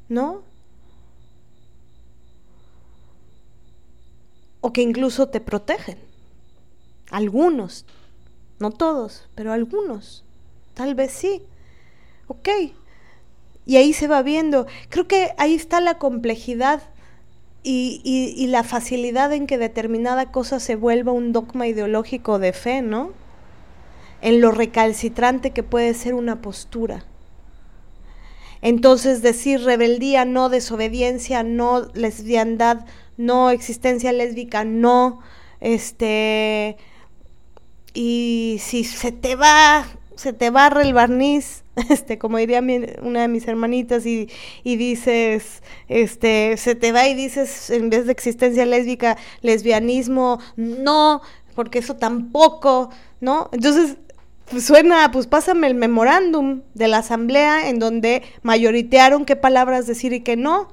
¿no? O que incluso te protegen. Algunos, no todos, pero algunos. Tal vez sí. Ok. Y ahí se va viendo. Creo que ahí está la complejidad y, la facilidad en que determinada cosa se vuelva un dogma ideológico de fe, ¿no? En lo recalcitrante que puede ser una postura. Entonces decir rebeldía, no desobediencia, no lesbiandad, no existencia lésbica, no, este, y si se te va se te barre el barniz, este, como diría una de mis hermanitas, y, dices, este, se te va y dices, en vez de existencia lésbica, lesbianismo, no, porque eso tampoco, ¿no? Entonces, pues suena, pues pásame el memorándum de la asamblea en donde mayoritearon qué palabras decir y qué no,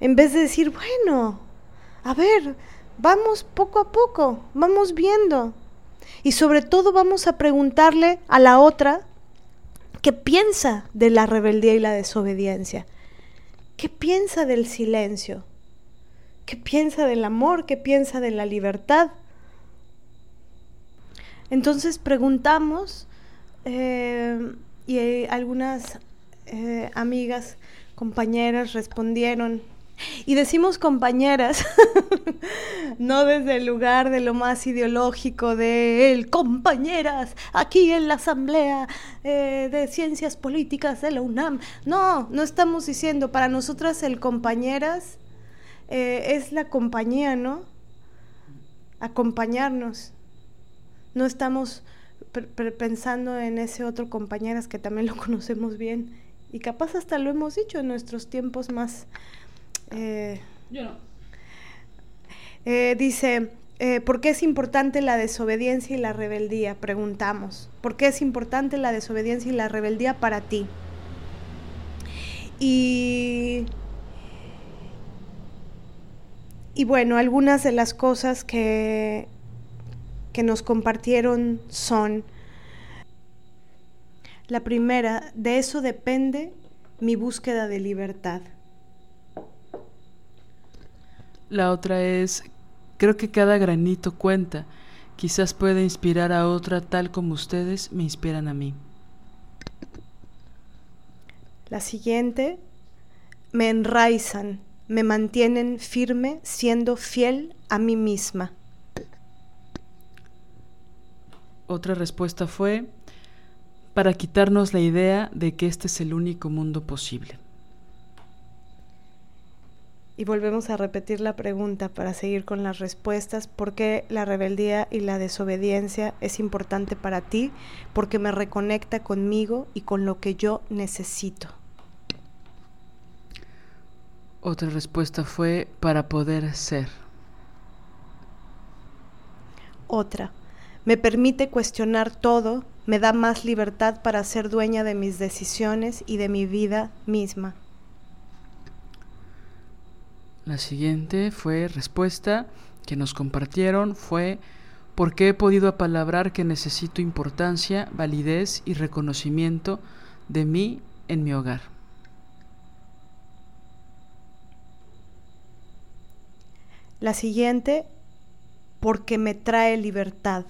en vez de decir, bueno, a ver, vamos poco a poco, vamos viendo. Y sobre todo vamos a preguntarle a la otra qué piensa de la rebeldía y la desobediencia. ¿Qué piensa del silencio? ¿Qué piensa del amor? ¿Qué piensa de la libertad? Entonces preguntamos eh, y algunas eh, amigas, compañeras respondieron Y decimos compañeras, no desde el lugar de lo más ideológico de el compañeras, aquí en la Asamblea eh, de Ciencias Políticas de la UNAM. No, no estamos diciendo, para nosotras el compañeras eh, es la compañía, ¿no? Acompañarnos. No estamos pensando en ese otro compañeras que también lo conocemos bien y capaz hasta lo hemos dicho en nuestros tiempos más eh, Yo no. Eh, dice, eh, ¿por qué es importante la desobediencia y la rebeldía? Preguntamos. ¿Por qué es importante la desobediencia y la rebeldía para ti? Y, y bueno, algunas de las cosas que, que nos compartieron son, la primera, de eso depende mi búsqueda de libertad. La otra es, creo que cada granito cuenta. Quizás pueda inspirar a otra tal como ustedes me inspiran a mí. La siguiente, me enraizan, me mantienen firme siendo fiel a mí misma. Otra respuesta fue, para quitarnos la idea de que este es el único mundo posible. Y volvemos a repetir la pregunta para seguir con las respuestas. ¿Por qué la rebeldía y la desobediencia es importante para ti? Porque me reconecta conmigo y con lo que yo necesito. Otra respuesta fue para poder ser. Otra. Me permite cuestionar todo, me da más libertad para ser dueña de mis decisiones y de mi vida misma. La siguiente fue respuesta que nos compartieron fue porque he podido apalabrar que necesito importancia, validez y reconocimiento de mí en mi hogar. La siguiente, porque me trae libertad.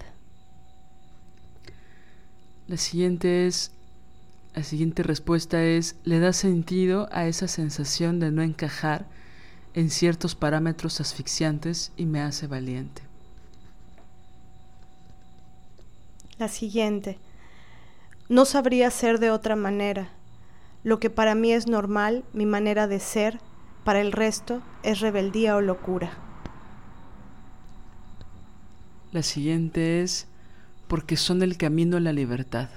La siguiente es, la siguiente respuesta es, le da sentido a esa sensación de no encajar en ciertos parámetros asfixiantes y me hace valiente. La siguiente. No sabría ser de otra manera. Lo que para mí es normal, mi manera de ser, para el resto es rebeldía o locura. La siguiente es porque son el camino a la libertad,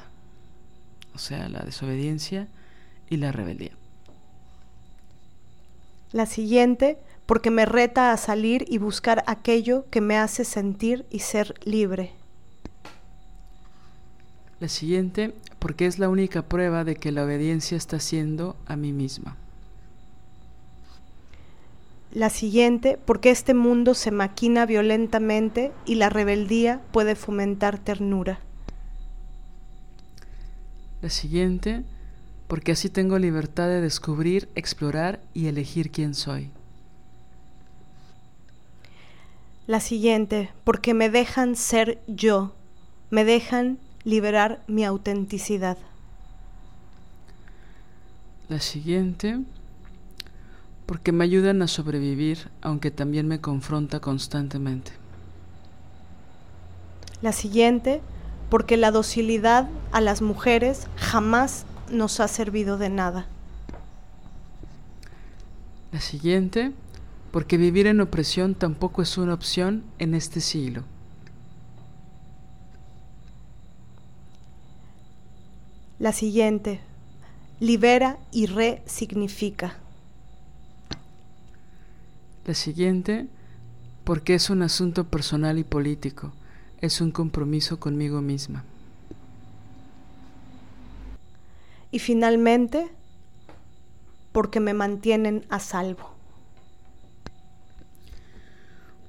o sea, la desobediencia y la rebeldía. La siguiente, porque me reta a salir y buscar aquello que me hace sentir y ser libre. La siguiente, porque es la única prueba de que la obediencia está siendo a mí misma. La siguiente, porque este mundo se maquina violentamente y la rebeldía puede fomentar ternura. La siguiente, porque así tengo libertad de descubrir, explorar y elegir quién soy. La siguiente, porque me dejan ser yo, me dejan liberar mi autenticidad. La siguiente, porque me ayudan a sobrevivir, aunque también me confronta constantemente. La siguiente, porque la docilidad a las mujeres jamás nos ha servido de nada. La siguiente, porque vivir en opresión tampoco es una opción en este siglo. La siguiente, libera y resignifica. La siguiente, porque es un asunto personal y político, es un compromiso conmigo misma. Y finalmente porque me mantienen a salvo.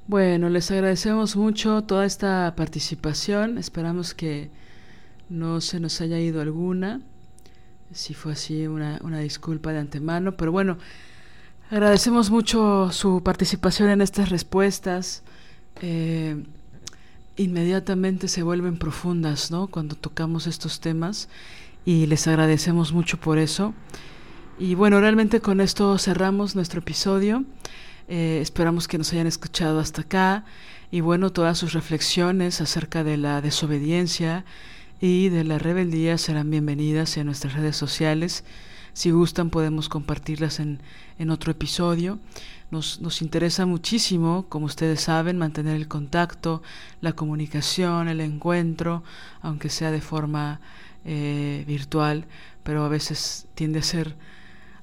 Bueno, les agradecemos mucho toda esta participación. Esperamos que no se nos haya ido alguna. Si fue así, una, disculpa de antemano. Pero bueno, agradecemos mucho su participación en estas respuestas. Eh, inmediatamente se vuelven profundas, ¿no? Cuando tocamos estos temas y les agradecemos mucho por eso. Y bueno, realmente con esto cerramos nuestro episodio. Eh, esperamos que nos hayan escuchado hasta acá y bueno, todas sus reflexiones acerca de la desobediencia y de la rebeldía serán bienvenidas en nuestras redes sociales. Si gustan podemos compartirlas en, en otro episodio. Nos, nos, interesa muchísimo, como ustedes saben, mantener el contacto, la comunicación, el encuentro, aunque sea de forma eh, virtual, pero a veces tiende a ser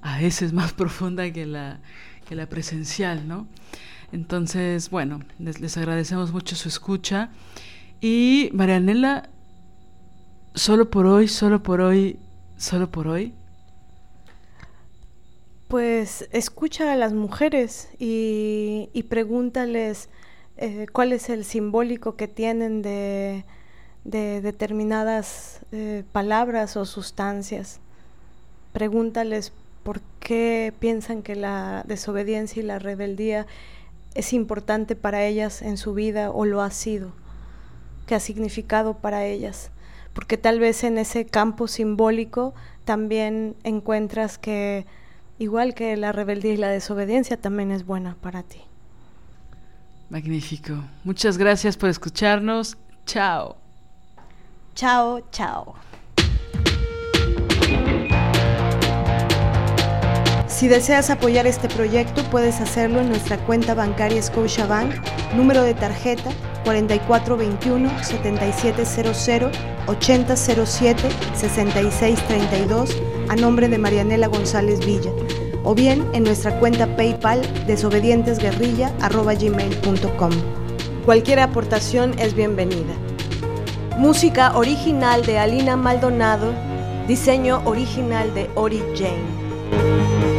a veces más profunda que la, que la presencial, ¿no? Entonces, bueno, les, agradecemos mucho su escucha. Y Marianela, solo por hoy, solo por hoy, solo por hoy. Pues escucha a las mujeres y, y pregúntales eh, cuál es el simbólico que tienen de, de determinadas eh, palabras o sustancias. Pregúntales por qué piensan que la desobediencia y la rebeldía es importante para ellas en su vida o lo ha sido, que ha significado para ellas. Porque tal vez en ese campo simbólico también encuentras que, igual que la rebeldía y la desobediencia, también es buena para ti. Magnífico. Muchas gracias por escucharnos. Chao. Chao, chao. Si deseas apoyar este proyecto, puedes hacerlo en nuestra cuenta bancaria Scotiabank, número de tarjeta 4421-7700-8007-6632, a nombre de Marianela González Villa, o bien en nuestra cuenta PayPal desobedientesguerrilla.gmail.com. Cualquier aportación es bienvenida. Música original de Alina Maldonado, diseño original de Ori Jane.